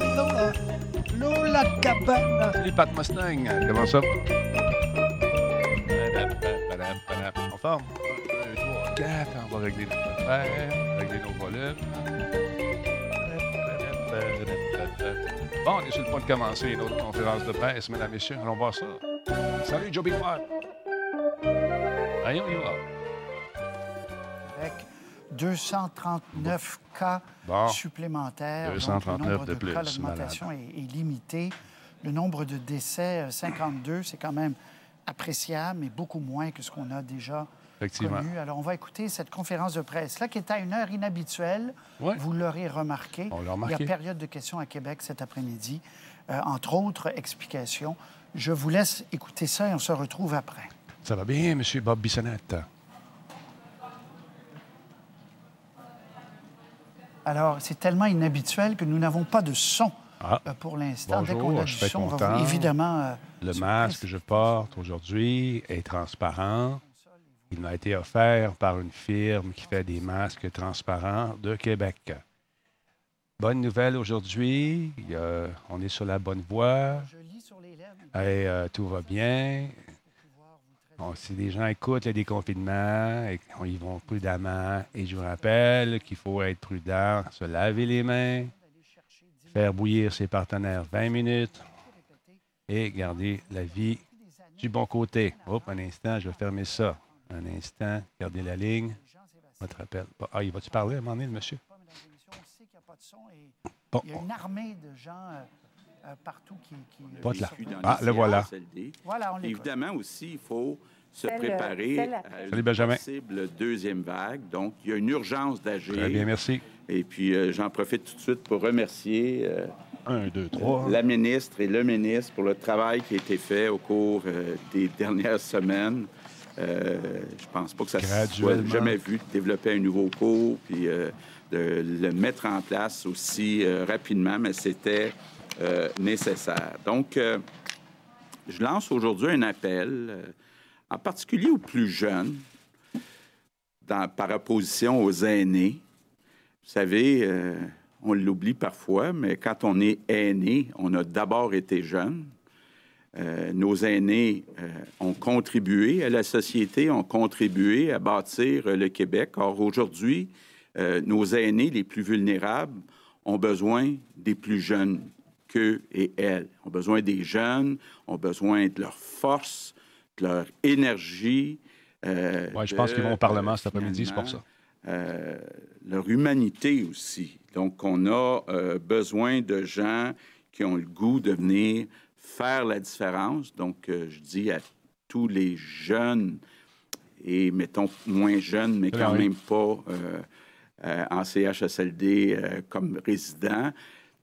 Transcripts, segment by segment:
Lola, Lola Cabana. Les Pat Mustang, comment ça? Forme? 1, 2, 3, 4. On va régler notre affaire, régler nos volumes. Bon, on est sur le point de commencer une autre conférence de presse, mesdames et messieurs. Allons voir ça. Salut, Joe Big One. Allez, on y va. avec 239 cas Bon. supplémentaires. 239 Donc, le nombre de plus, cas, l'augmentation est, est limité. Le nombre de décès, euh, 52, c'est quand même appréciable, mais beaucoup moins que ce qu'on a déjà. Connu. Alors, on va écouter cette conférence de presse-là, qui est à une heure inhabituelle. Ouais. Vous l'aurez remarqué. On l'a Il y remarqué. a période de questions à Québec cet après-midi, euh, entre autres explications. Je vous laisse écouter ça et on se retrouve après. Ça va bien, M. Bob Bissonnette? Alors, c'est tellement inhabituel que nous n'avons pas de son Ah. euh, pour l'instant. Dès qu'on a je du son, on va évidemment. euh, Le masque que je porte aujourd'hui est transparent. Il m'a été offert par une firme qui fait des masques transparents de Québec. Bonne nouvelle aujourd'hui. a- on est sur la bonne voie. Et, euh, tout va bien. Si les gens écoutent le déconfinement, y vont prudemment. Et je vous rappelle qu'il faut être prudent, se laver les mains, faire bouillir ses partenaires 20 minutes et garder la vie du bon côté. Hop, un instant, je vais fermer ça. Un instant, gardez la ligne. Votre appel. Ah, il va-tu parler à un moment donné, le monsieur? Mesdames et messieurs, on sait qu'il n'y a pas de son et Bon, il y a une armée de gens euh, euh, partout qui. qui euh, Pas de là. Ah, le voilà. Voilà, on. Évidemment aussi, il faut se préparer à Salut, une Benjamin. possible deuxième vague. Donc, il y a une urgence d'agir. très bien, merci. Et puis, euh, j'en profite tout de suite pour remercier euh, Un, deux, trois. la ministre et le ministre pour le travail qui a été fait au cours euh, des dernières semaines. Euh, je pense pas que ça soit jamais vu de développer un nouveau cours puis euh, de le mettre en place aussi euh, rapidement, mais c'était nécessaire. Donc, je lance aujourd'hui un appel, en particulier aux plus jeunes, dans- par opposition aux aînés. Vous savez, on l'oublie parfois, mais quand on est aîné, on a d'abord été jeune. Euh, nos aînés euh, ont contribué à la société, ont contribué à bâtir euh, le Québec. Or, aujourd'hui, euh, nos aînés les plus vulnérables ont besoin des plus jeunes qu'eux et elles. Ont besoin des jeunes, ont besoin de leur force, de leur énergie. Ouais, je pense qu'ils vont au Parlement cet après-midi, c'est pour ça. leur humanité aussi. Donc, on a besoin de gens qui ont le goût de venir faire la différence. Donc, euh, je dis à tous les jeunes, et mettons moins jeunes, mais quand Oui. même pas euh, euh, en CHSLD comme résidents,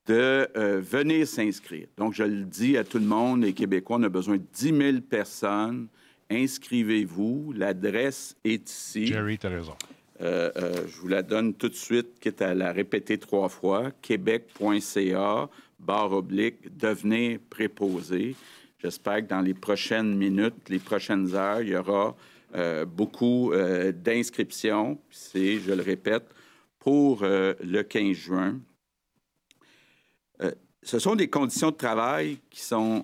de venir s'inscrire. Donc, je le dis à tout le monde, les Québécois, on a besoin de 10 000 personnes. Inscrivez-vous. L'adresse est ici. Jerry, tu as raison. Euh, euh, je vous la donne tout de suite, quitte à la répéter trois fois. Québec.ca, barre oblique, devenir préposé. J'espère que dans les prochaines minutes, les prochaines heures, il y aura euh, beaucoup euh, d'inscriptions. C'est, je le répète, pour euh, le 15 juin. Ce sont des conditions de travail qui sont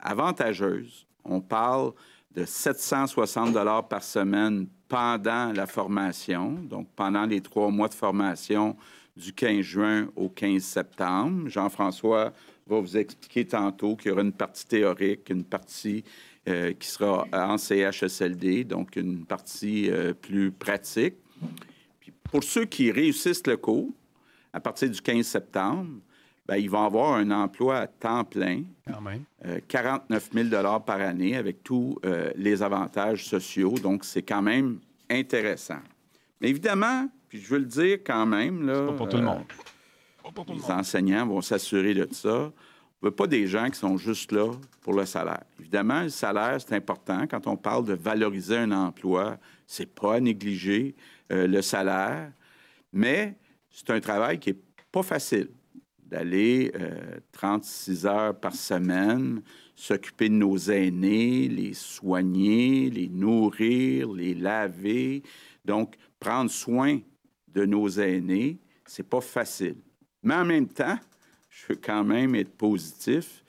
avantageuses. On parle de 760 dollars par semaine pendant la formation, donc pendant les trois mois de formation du 15 juin au 15 septembre. Jean-François va vous expliquer tantôt qu'il y aura une partie théorique, une partie euh, qui sera en CHSLD, donc une partie euh, plus pratique. Puis pour ceux qui réussissent le cours, à partir du 15 septembre, ben, ils vont avoir un emploi à temps plein, Quand même. euh, 49 000 par année avec tous euh, les avantages sociaux. Donc, c'est quand même intéressant. Mais évidemment, puis je veux le dire quand même, là, Pas pour tout le euh, monde. Pas pour tout le les monde. enseignants vont s'assurer de ça. ne veut pas des gens qui sont juste là pour le salaire. Évidemment, le salaire, c'est important. Quand on parle de valoriser un emploi, c'est pas à négliger euh, le salaire, mais c'est un travail qui est pas facile d'aller 36 heures par semaine, s'occuper de nos aînés, les soigner, les nourrir, les laver. Donc, prendre soin de nos aînés, c'est pas facile. Mais en même temps, je veux quand même être positif.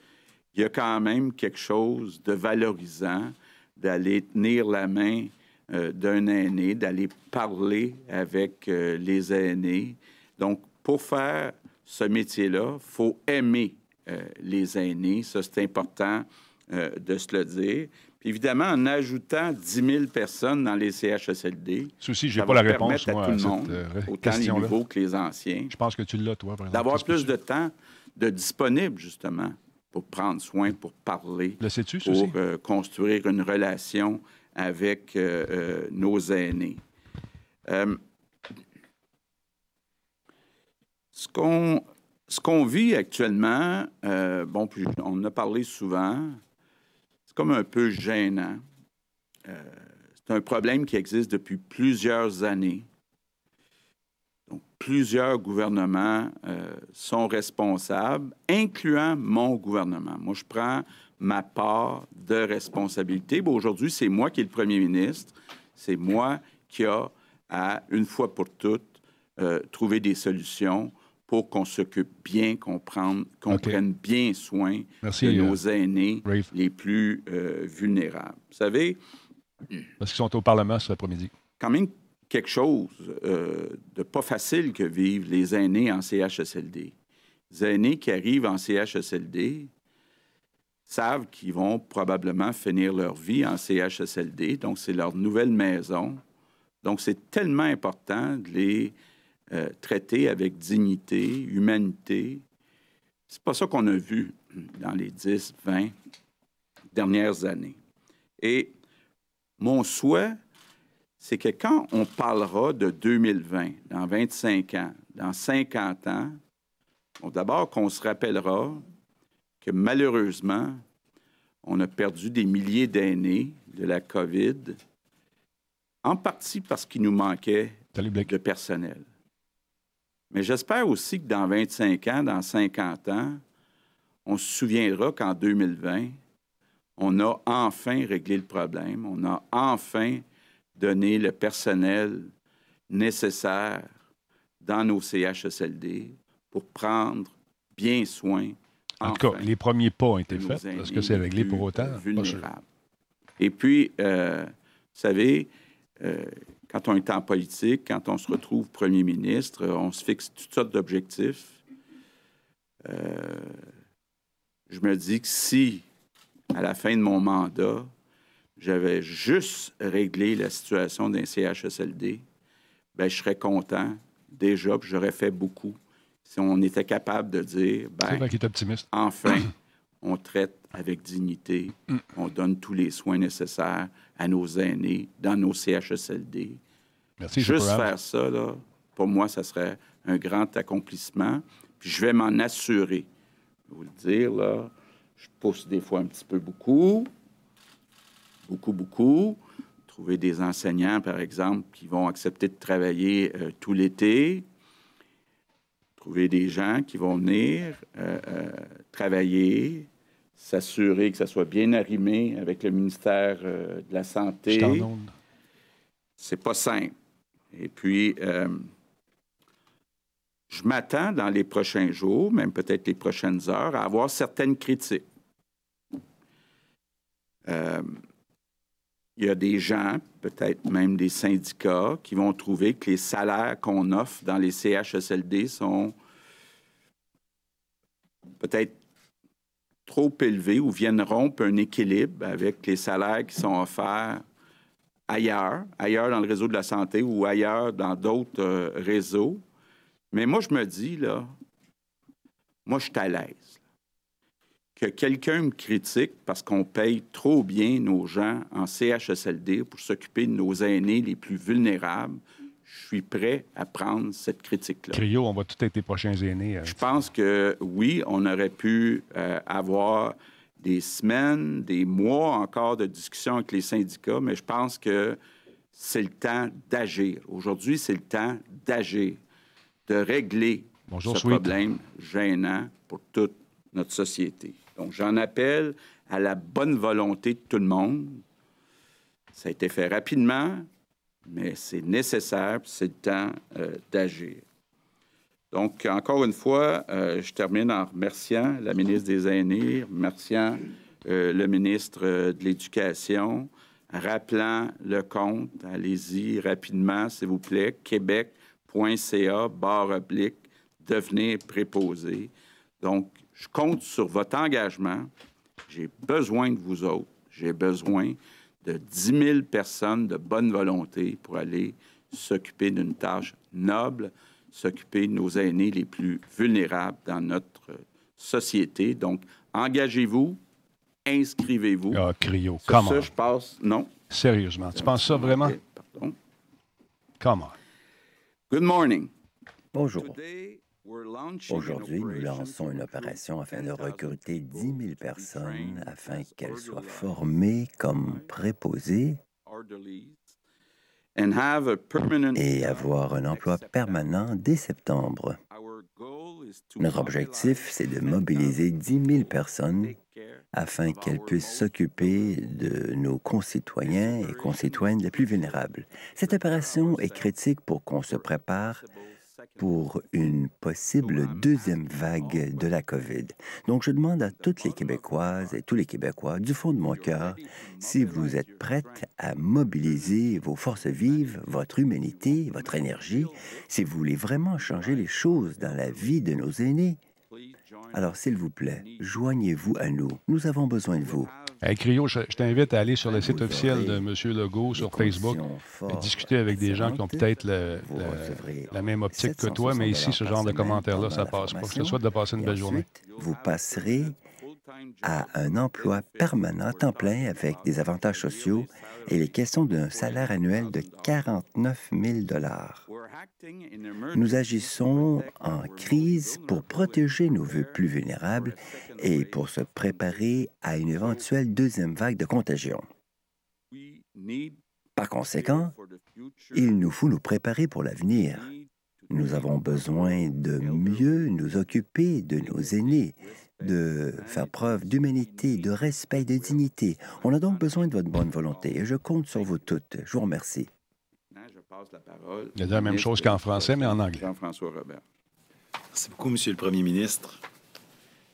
Il y a quand même quelque chose de valorisant d'aller tenir la main euh, d'un aîné, d'aller parler avec euh, les aînés. Donc, pour faire ce métier-là, faut aimer euh, les aînés. Ça, c'est important de se le dire. Évidemment, en ajoutant 10 000 personnes dans les CHSLD, Ceci, j'ai pas la réponse, moi, à tout le monde, autant les nouveaux que les anciens. Je pense que tu l'as, toi. D'avoir plus de temps de disponible, justement, pour prendre soin, pour parler, pour euh, construire une relation avec euh, euh, nos aînés. ce qu'on ce qu'on vit actuellement, bon, on en a parlé souvent, comme un peu gênant. c'est un problème qui existe depuis plusieurs années plusieurs gouvernements euh, sont responsables, incluant mon gouvernement. Moi, je prends ma part de responsabilité. Aujourd'hui, c'est moi qui est le premier ministre. C'est moi qui a à, une fois pour toutes, euh, trouver des solutions pour qu'on s'occupe bien, qu'on prenne bien soin de nos euh, aînés les plus vulnérables. Vous savez... Parce qu'ils sont au Parlement cet après-midi. Quand même quelque chose euh, de pas facile que vivent les aînés en CHSLD. Les aînés qui arrivent en CHSLD savent qu'ils vont probablement finir leur vie en CHSLD, donc c'est leur nouvelle maison. Donc c'est tellement important de les euh, traiter avec dignité, humanité. C'est pas ça qu'on a vu dans les 10, 20 dernières années. Et mon souhait, c'est que quand on parlera de 2020, dans 25 ans, dans 50 ans, d'abord qu'on se rappellera que malheureusement, on a perdu des milliers d'aînés de la COVID, en partie parce qu'il nous manquait de personnel. Mais j'espère aussi que dans 25 ans, dans 50 ans, on se souviendra qu'en 2020, on a enfin réglé le problème, on a enfin donner le personnel nécessaire dans nos CHSLD pour prendre bien soin. En tout cas, les premiers pas ont été faits. Est-ce que c'est réglé pour autant? Et puis, euh, vous savez, euh, quand on est en politique, quand on se retrouve premier ministre, on se fixe toutes sortes d'objectifs. Euh, je me dis que si, à la fin de mon mandat, j'avais juste réglé la situation d'un CHSLD, ben, je serais content déjà, puis j'aurais fait beaucoup. Si on était capable de dire, ben, optimiste. enfin, on traite avec dignité, mm. on donne tous les soins nécessaires à nos aînés dans nos CHSLD. Merci, Juste faire ça, là, pour moi, ça serait un grand accomplissement. Puis je vais m'en assurer. Je vais vous le dire, là, je pousse des fois un petit peu beaucoup, beaucoup, beaucoup. Trouver des enseignants, par exemple, qui vont accepter de travailler euh, tout l'été. Trouver des gens qui vont venir euh, euh, travailler, s'assurer que ça soit bien arrimé avec le ministère de la Santé. C'est pas simple. Et puis, je m'attends dans les prochains jours, même peut-être les prochaines heures, à avoir certaines critiques. Euh, il y a des gens, peut-être même des syndicats, qui vont trouver que les salaires qu'on offre dans les CHSLD sont peut-être trop élevés ou viennent rompre un équilibre avec les salaires qui sont offerts ailleurs, ailleurs dans le réseau de la santé ou ailleurs dans d'autres euh, réseaux. Mais moi, je me dis, là, moi, je suis à l'aise que quelqu'un me critique parce qu'on paye trop bien nos gens en CHSLD pour s'occuper de nos aînés les plus vulnérables, je suis prêt à prendre cette critique-là. Crio, on va tout être les prochains aînés. Je pense que oui, on aurait pu avoir des semaines, des mois encore de discussion avec les syndicats, mais je pense que c'est le temps d'agir. Aujourd'hui, c'est le temps d'agir, de régler ce problème gênant pour toute notre société. Donc, j'en appelle à la bonne volonté de tout le monde. Ça a été fait rapidement, mais c'est nécessaire, c'est le temps euh, d'agir. Donc, encore une fois, euh, je termine en remerciant la ministre des Aînés, remerciant euh, le ministre de l'Éducation, rappelant le compte, allez-y rapidement, s'il vous plaît, québec.ca, barre oblique, devenir préposé. Donc, je compte sur votre engagement. J'ai besoin de vous autres. J'ai besoin de 10 000 personnes de bonne volonté pour aller s'occuper d'une tâche noble, s'occuper de nos aînés les plus vulnérables dans notre société. Donc, engagez-vous, inscrivez-vous. Ah, Crio, comment? Ça, je passe. Non? Sérieusement, tu penses ça vraiment? pardon. Comment? Good morning. Bonjour. Aujourd'hui, nous lançons une opération afin de recruter 10 000 personnes afin qu'elles soient formées comme préposées et avoir un emploi permanent dès septembre. Notre objectif, c'est de mobiliser 10 000 personnes afin qu'elles puissent s'occuper de nos concitoyens et concitoyennes les plus vulnérables. Cette opération est critique pour qu'on se prépare pour une possible deuxième vague de la COVID. Donc, je demande à toutes les Québécoises et tous les Québécois, du fond de mon cœur, si vous êtes prêtes à mobiliser vos forces vives, votre humanité, votre énergie, si vous voulez vraiment changer les choses dans la vie de nos aînés. Alors, s'il vous plaît, joignez-vous à nous. Nous avons besoin de vous. Hey, Crio, je, t'invite à aller sur le site officiel de M. Legault sur Facebook, et discuter avec des gens qui ont peut-être la même optique que toi, mais ici, ce genre de commentaires-là, ça passe pas. Je te souhaite de passer une belle journée. Vous passerez à un emploi permanent, temps plein, avec des avantages sociaux et les questions d'un salaire annuel de 49 000 Nous agissons en crise pour protéger nos vœux plus vulnérables et pour se préparer à une éventuelle deuxième vague de contagion. Par conséquent, il nous faut nous préparer pour l'avenir. Nous avons besoin de mieux nous occuper de nos aînés, de faire preuve d'humanité, de respect et de dignité. On a donc besoin de votre bonne volonté et je compte sur vous toutes. Je vous remercie. Il a dit la même chose qu'en français, mais en anglais. Jean-François Robert. Merci beaucoup, Monsieur le Premier ministre.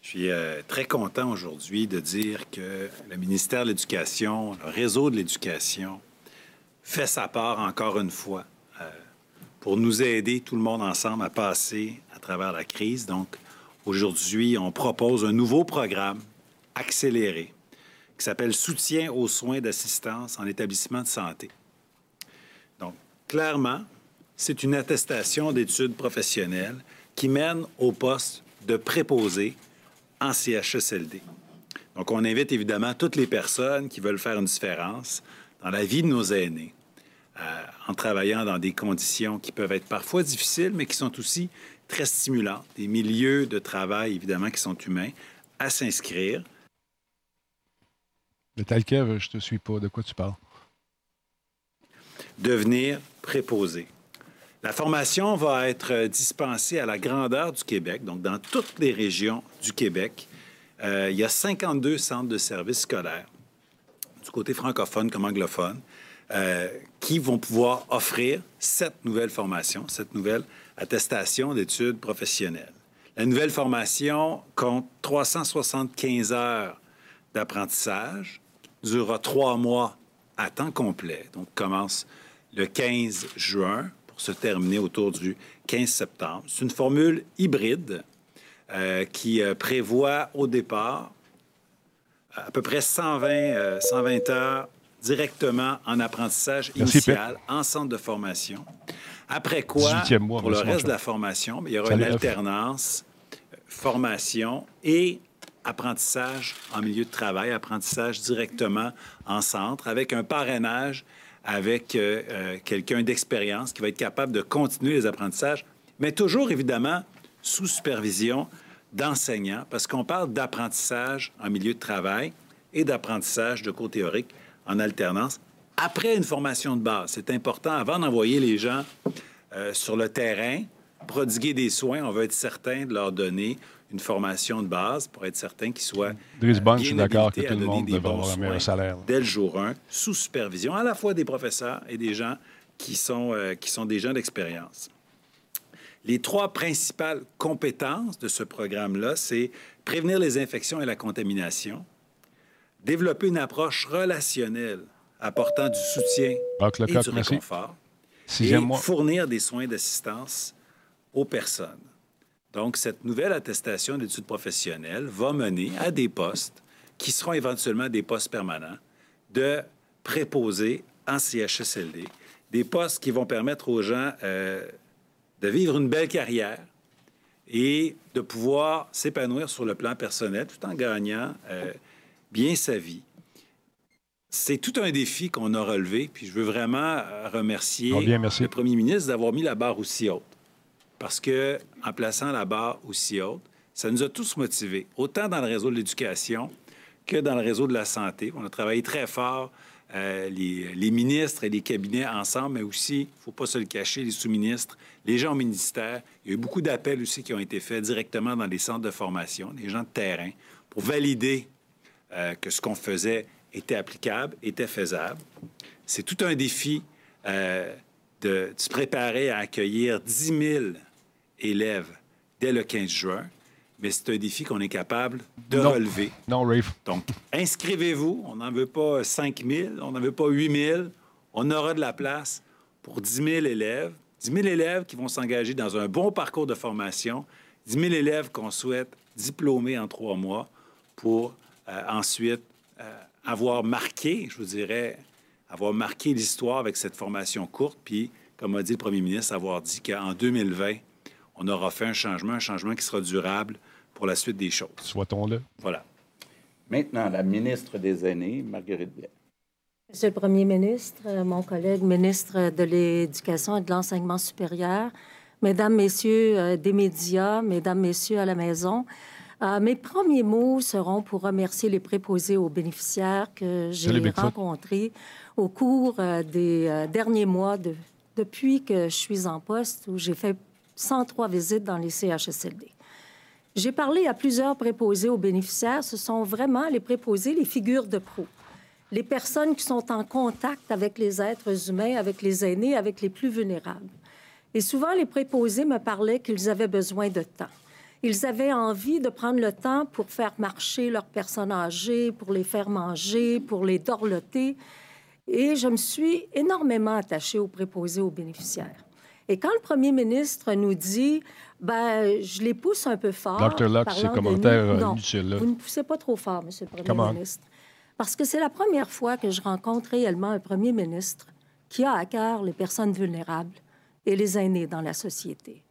Je suis euh, très content aujourd'hui de dire que le ministère de l'Éducation, le réseau de l'Éducation, fait sa part encore une fois euh, pour nous aider, tout le monde ensemble, à passer à travers la crise. Donc, Aujourd'hui, on propose un nouveau programme accéléré qui s'appelle Soutien aux soins d'assistance en établissement de santé. Donc, clairement, c'est une attestation d'études professionnelles qui mène au poste de préposé en CHSLD. Donc, on invite évidemment toutes les personnes qui veulent faire une différence dans la vie de nos aînés, euh, en travaillant dans des conditions qui peuvent être parfois difficiles, mais qui sont aussi très stimulants, des milieux de travail, évidemment, qui sont humains, à s'inscrire. Mais tel que je te suis pas. De quoi tu parles? Devenir préposé. La formation va être dispensée à la grandeur du Québec, donc dans toutes les régions du Québec. Euh, il y a 52 centres de services scolaires, du côté francophone comme anglophone, euh, qui vont pouvoir offrir cette nouvelle formation, cette nouvelle attestation d'études professionnelles. La nouvelle formation compte 375 heures d'apprentissage, durera trois mois à temps complet, donc commence le 15 juin pour se terminer autour du 15 septembre. C'est une formule hybride euh, qui euh, prévoit au départ à peu près 120, 120 euh, heures directement en apprentissage initial, en centre de formation. Après quoi, pour le reste de la formation, il y aura une alternance, formation et apprentissage en milieu de travail, apprentissage directement en centre, avec un parrainage avec euh, euh, quelqu'un d'expérience qui va être capable de continuer les apprentissages, mais toujours évidemment sous supervision d'enseignants, parce qu'on parle d'apprentissage en milieu de travail et d'apprentissage de cours théoriques en alternance après une formation de base. C'est important, avant d'envoyer les gens euh, sur le terrain, prodiguer des soins, on veut être certain de leur donner une formation de base pour être certain qu'ils soient Dries Bunch, je suis d'accord que tout le monde devrait avoir un meilleur salaire. Dès le jour 1, sous supervision, à la fois des professeurs et des gens qui sont, euh, qui sont des gens d'expérience. Les trois principales compétences de ce programme-là, c'est prévenir les infections et la contamination, développer une approche relationnelle apportant du soutien et du réconfort, et fournir des soins d'assistance aux personnes. Donc, cette nouvelle attestation d'études professionnelles va mener à des postes qui seront éventuellement des postes permanents de préposés en CHSLD, des postes qui vont permettre aux gens euh, de vivre une belle carrière et de pouvoir s'épanouir sur le plan personnel tout en gagnant euh, bien sa vie. C'est tout un défi qu'on a relevé, puis je veux vraiment remercier oh, le premier ministre d'avoir mis la barre aussi haute parce que en plaçant la barre aussi haute, ça nous a tous motivés, autant dans le réseau de l'éducation que dans le réseau de la santé. On a travaillé très fort, euh, les, ministres et les cabinets ensemble, mais aussi, il ne faut pas se le cacher, les sous-ministres, les gens au ministère. Il y a eu beaucoup d'appels aussi qui ont été faits directement dans les centres de formation, les gens de terrain, pour valider euh, que ce qu'on faisait était applicable, était faisable. C'est tout un défi euh, de, de, se préparer à accueillir 10 000 élèves dès le 15 juin, mais c'est un défi qu'on est capable de relever. Non, Rafe. Donc, inscrivez-vous. On n'en veut pas 5 000, on n'en veut pas 8 000. On aura de la place pour 10 000 élèves. 10 000 élèves qui vont s'engager dans un bon parcours de formation. 10 000 élèves qu'on souhaite diplômer en trois mois pour euh, ensuite euh, avoir marqué, je vous dirais, avoir marqué l'histoire avec cette formation courte, puis, comme a dit le premier ministre, avoir dit qu'en 2020, on aura fait un changement, un changement qui sera durable pour la suite des choses. Soit-on-le. Voilà. Maintenant, la ministre des Aînés, Marguerite Blais. Monsieur le Premier ministre, euh, mon collègue ministre de l'Éducation et de l'Enseignement supérieur, Mesdames, Messieurs euh, des médias, Mesdames, Messieurs à la maison, euh, mes premiers mots seront pour remercier les préposés aux bénéficiaires que j'ai rencontrés au cours des derniers mois depuis que je suis en poste, où j'ai fait 103 visites dans les CHSLD. J'ai parlé à plusieurs préposés aux bénéficiaires. Ce sont vraiment les préposés, les figures de pro, les personnes qui sont en contact avec les êtres humains, avec les aînés, avec les plus vulnérables. Et souvent, les préposés me parlaient qu'ils avaient besoin de temps. Ils avaient envie de prendre le temps pour faire marcher leurs personnes âgées, pour les faire manger, pour les dorloter. Et je me suis énormément attachée aux préposés aux bénéficiaires. Et quand le premier ministre nous dit, ben, je les pousse un peu fort. Dr. Locke, ses commentaires euh, non, Vous ne poussez pas trop fort, Monsieur le Premier ministre. Parce que c'est la première fois que je rencontre réellement un premier ministre qui a à cœur les personnes vulnérables et les aînés dans la société.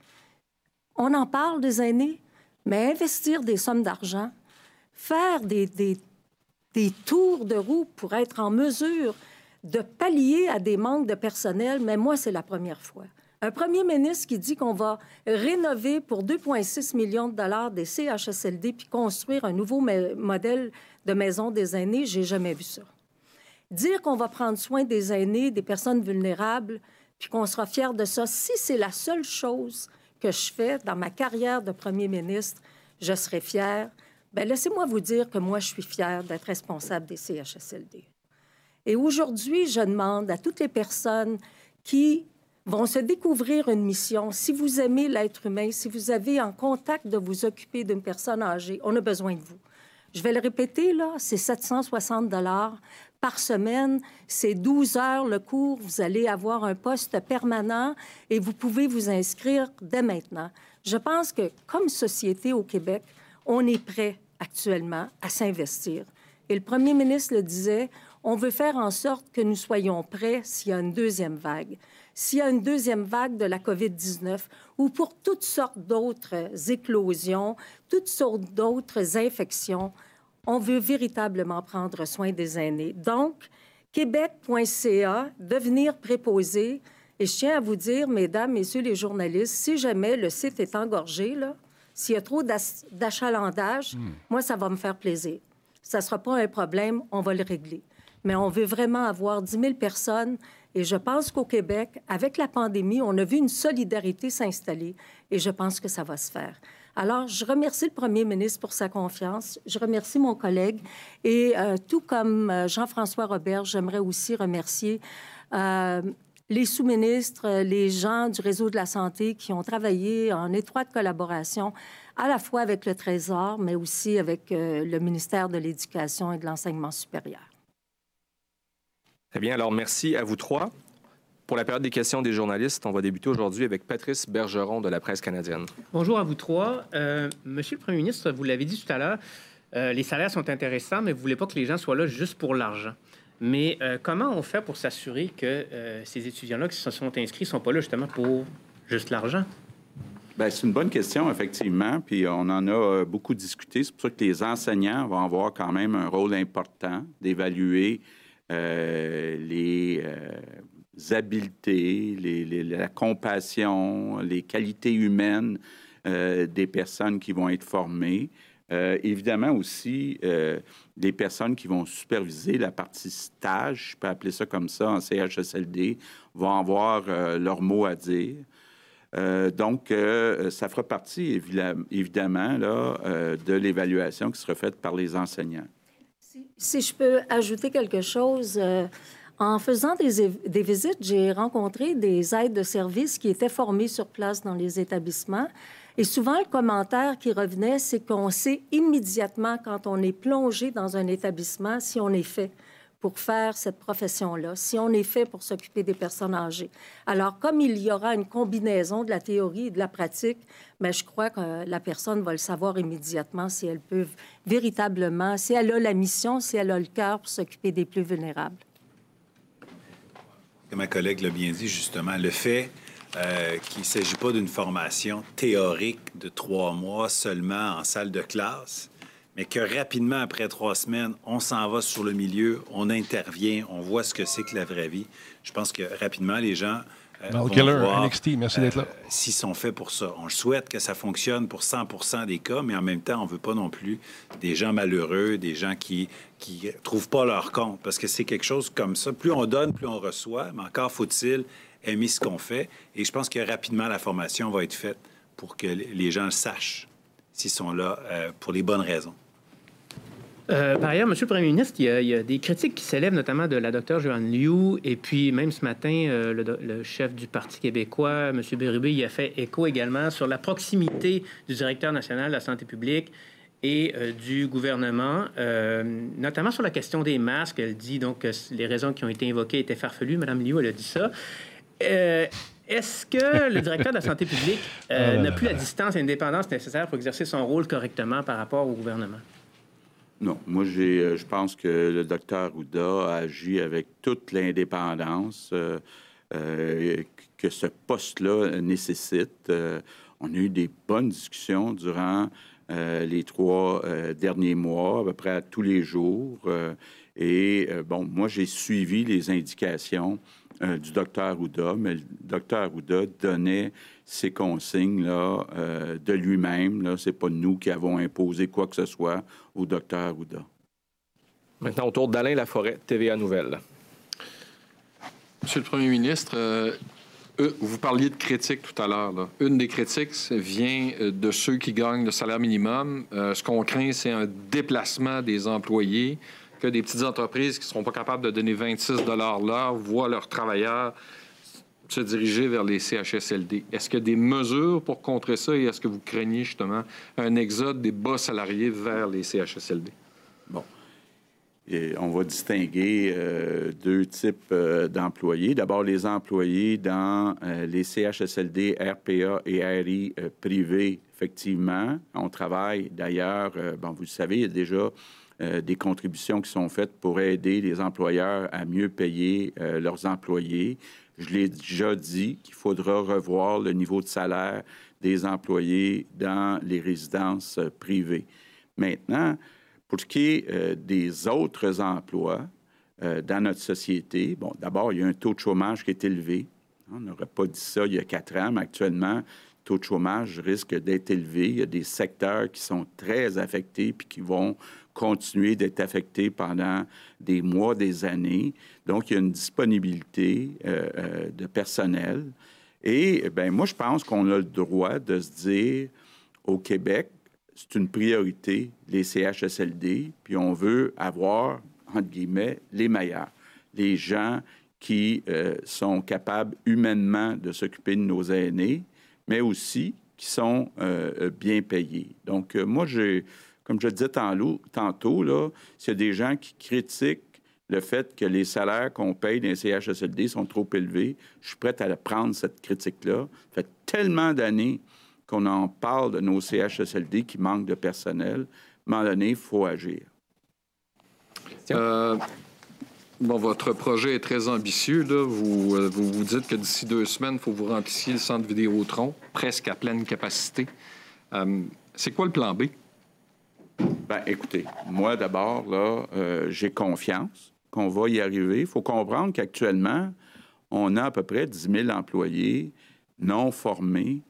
On en parle des aînés, mais investir des sommes d'argent, faire des, des, des tours de roue pour être en mesure de pallier à des manques de personnel, mais moi, c'est la première fois. Un premier ministre qui dit qu'on va rénover pour 2,6 millions de dollars des CHSLD puis construire un nouveau modèle de maison des aînés, j'ai jamais vu ça. Dire qu'on va prendre soin des aînés, des personnes vulnérables, puis qu'on sera fier de ça, si c'est la seule chose que je fais dans ma carrière de premier ministre, je serai fier. Bien, laissez-moi vous dire que moi, je suis fière d'être responsable des CHSLD. Et aujourd'hui, je demande à toutes les personnes qui vont se découvrir une mission. Si vous aimez l'être humain, si vous avez en contact de vous occuper d'une personne âgée, on a besoin de vous. Je vais le répéter, là, c'est 760 dollars par semaine, c'est 12 heures le cours, vous allez avoir un poste permanent et vous pouvez vous inscrire dès maintenant. Je pense que comme société au Québec, on est prêt actuellement à s'investir. Et le premier ministre le disait, on veut faire en sorte que nous soyons prêts s'il y a une deuxième vague s'il y a une deuxième vague de la COVID-19 ou pour toutes sortes d'autres éclosions, toutes sortes d'autres infections, on veut véritablement prendre soin des aînés. Donc, Québec.ca, devenir préposé. Et je tiens à vous dire, mesdames, messieurs les journalistes, si jamais le site est engorgé, s'il y a trop d'achalandage, hmm. moi, ça va me faire plaisir. Ça ne sera pas un problème, on va le régler. Mais on veut vraiment avoir 10 000 personnes. Et je pense qu'au Québec, avec la pandémie, on a vu une solidarité s'installer. Et je pense que ça va se faire. Alors, je remercie le premier ministre pour sa confiance. Je remercie mon collègue. Et euh, tout comme euh, Jean-François Robert, j'aimerais aussi remercier euh, les sous-ministres, les gens du réseau de la santé qui ont travaillé en étroite collaboration à la fois avec le Trésor, mais aussi avec le ministère de l'Éducation et de l'Enseignement supérieur. Très bien. Alors, merci à vous trois. Pour la période des questions des journalistes, on va débuter aujourd'hui avec Patrice Bergeron de la presse canadienne. Bonjour à vous trois. Euh, Monsieur le Premier ministre, vous l'avez dit tout à l'heure, euh, les salaires sont intéressants, mais vous ne voulez pas que les gens soient là juste pour l'argent. Mais euh, comment on fait pour s'assurer que ces étudiants-là qui se sont inscrits ne sont pas là justement pour juste l'argent? Bien, c'est une bonne question, effectivement. Puis on en a beaucoup discuté. C'est pour ça que les enseignants vont avoir quand même un rôle important d'évaluer les habiletés, la compassion, les qualités humaines euh, des personnes qui vont être formées. Euh, évidemment aussi, euh, des personnes qui vont superviser la partie stage, je peux appeler ça comme ça en CHSLD, vont avoir leur mot à dire. donc, ça fera partie, évidemment, là, de l'évaluation qui sera faite par les enseignants. Si je peux ajouter quelque chose, en faisant des, visites, j'ai rencontré des aides de service qui étaient formées sur place dans les établissements. Et souvent, le commentaire qui revenait, c'est qu'on sait immédiatement quand on est plongé dans un établissement si on est fait pour faire cette profession-là, si on est fait pour s'occuper des personnes âgées. Alors, comme il y aura une combinaison de la théorie et de la pratique, mais ben, je crois que la personne va le savoir immédiatement si elle peut véritablement, si elle a la mission, si elle a le cœur pour s'occuper des plus vulnérables ma collègue l'a bien dit, justement, le fait euh, qu'il ne s'agit pas d'une formation théorique de trois mois seulement en salle de classe, mais que rapidement, après trois semaines, on s'en va sur le milieu, on intervient, on voit ce que c'est que la vraie vie. Je pense que rapidement, les gens euh, NXT, merci d'être là. Euh, s'ils sont faits pour ça. On souhaite que ça fonctionne pour 100 des cas, mais en même temps, on ne veut pas non plus des gens malheureux, des gens qui qui trouvent pas leur compte, parce que c'est quelque chose comme ça. Plus on donne, plus on reçoit, mais encore faut-il aimer ce qu'on fait. Et je pense que rapidement, la formation va être faite pour que les gens sachent s'ils sont là euh, pour les bonnes raisons. Euh, par ailleurs, Monsieur le Premier ministre, il y, a, des critiques qui s'élèvent, notamment de la docteure Joanne Liu, et puis même ce matin, euh, le, chef du Parti québécois, M. Bérubé, il a fait écho également sur la proximité du directeur national de la santé publique et euh, du gouvernement, notamment sur la question des masques. Elle dit donc que les raisons qui ont été invoquées étaient farfelues. Mme Liu, elle a dit ça. Est-ce que le directeur de la santé publique ah n'a plus la distance et l'indépendance nécessaire pour exercer son rôle correctement par rapport au gouvernement? Non, moi, euh, je pense que le docteur Ouda a agi avec toute l'indépendance euh, euh, que ce poste-là nécessite. on a eu des bonnes discussions durant les trois derniers mois, à peu près tous les jours. et bon, moi, j'ai suivi les indications du docteur Ouda, mais le docteur Ouda donnait ces consignes-là euh, de lui-même. Ce n'est pas nous qui avons imposé quoi que ce soit au docteur Ouda. Maintenant, autour d'Alain Laforêt, TVA Nouvelle. Monsieur le Premier ministre, euh, vous parliez de critiques tout à l'heure. Une des critiques vient euh, de ceux qui gagnent le salaire minimum. ce qu'on craint, c'est un déplacement des employés, que des petites entreprises qui ne seront pas capables de donner 26 l'heure voient leurs travailleurs se diriger vers les CHSLD. Est-ce qu'il y a des mesures pour contrer ça et est-ce que vous craignez justement un exode des bas salariés vers les CHSLD? Bon. on va distinguer euh, deux types euh, d'employés. D'abord, les employés dans euh, les CHSLD, RPA et RI privés, effectivement. On travaille d'ailleurs, vous le savez, il y a déjà des contributions qui sont faites pour aider les employeurs à mieux payer leurs employés. Je l'ai déjà dit qu'il faudra revoir le niveau de salaire des employés dans les résidences euh, privées. Maintenant, pour ce qui est euh, des autres emplois, euh, dans notre société. Bon, d'abord, il y a un taux de chômage qui est élevé. On n'aurait pas dit ça il y a quatre ans, mais actuellement, le taux de chômage risque d'être élevé. Il y a des secteurs qui sont très affectés puis qui vont continuer d'être affectés pendant des mois, des années. Donc, il y a une disponibilité euh, euh, de personnel. Et ben moi, je pense qu'on a le droit de se dire au Québec, c'est une priorité, les CHSLD, puis on veut avoir, entre guillemets, les meilleurs, les gens qui euh, sont capables humainement de s'occuper de nos aînés, mais aussi qui sont bien payés. Donc, moi, j'ai comme je le disais tantôt, là, s'il y a des gens qui critiquent le fait que les salaires qu'on paye dans les CHSLD sont trop élevés, je suis prêt à prendre cette critique-là. Ça fait tellement d'années qu'on en parle de nos CHSLD qui manquent de personnel. À un moment donné, il faut agir. Euh, bon, votre projet est très ambitieux. Là. Vous, euh, vous, vous dites que d'ici deux semaines, il faut vous remplissiez le centre Vidéotron, presque à pleine capacité. Euh, c'est quoi le plan B? Ben, écoutez, moi d'abord, là, euh, j'ai confiance qu'on va y arriver. Il faut comprendre qu'actuellement, on a à peu près 10 000 employés non formés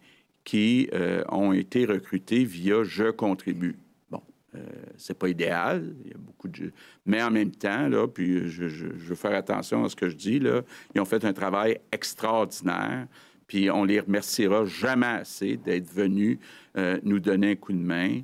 qui euh, ont été recrutés via Je contribue. Bon, euh, c'est pas idéal, il y a beaucoup de... Mais en même temps, là, puis je, veux faire attention à ce que je dis, là, ils ont fait un travail extraordinaire, puis on les remerciera jamais assez d'être venus nous donner un coup de main.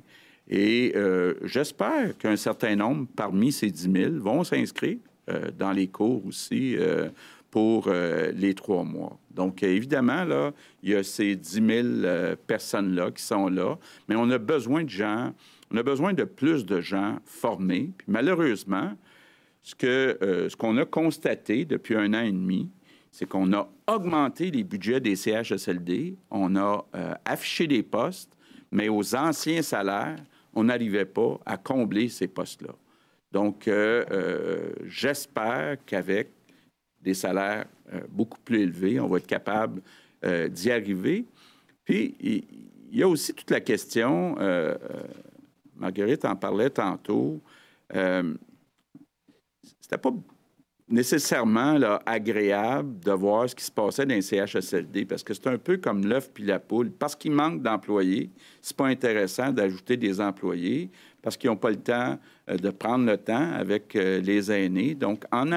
Et euh, j'espère qu'un certain nombre parmi ces 10 000 vont s'inscrire euh, dans les cours aussi euh, pour les trois mois. Donc, évidemment, là, il y a ces 10 000 personnes-là qui sont là, mais on a besoin de gens, on a besoin de plus de gens formés. Puis malheureusement, ce ce qu'on a constaté depuis un an et demi, c'est qu'on a augmenté les budgets des CHSLD, on a affiché des postes, mais aux anciens salaires, on n'arrivait pas à combler ces postes-là. Donc, euh, euh, j'espère qu'avec des salaires euh, beaucoup plus élevés, on va être capable d'y arriver. Puis, il y a aussi toute la question, Marguerite en parlait tantôt, c'était pas nécessairement là, agréable de voir ce qui se passait dans les CHSLD parce que c'est un peu comme l'œuf puis la poule. Parce qu'il manque d'employés, c'est pas intéressant d'ajouter des employés parce qu'ils n'ont pas le temps euh, de prendre le temps avec euh, les aînés. Donc, en,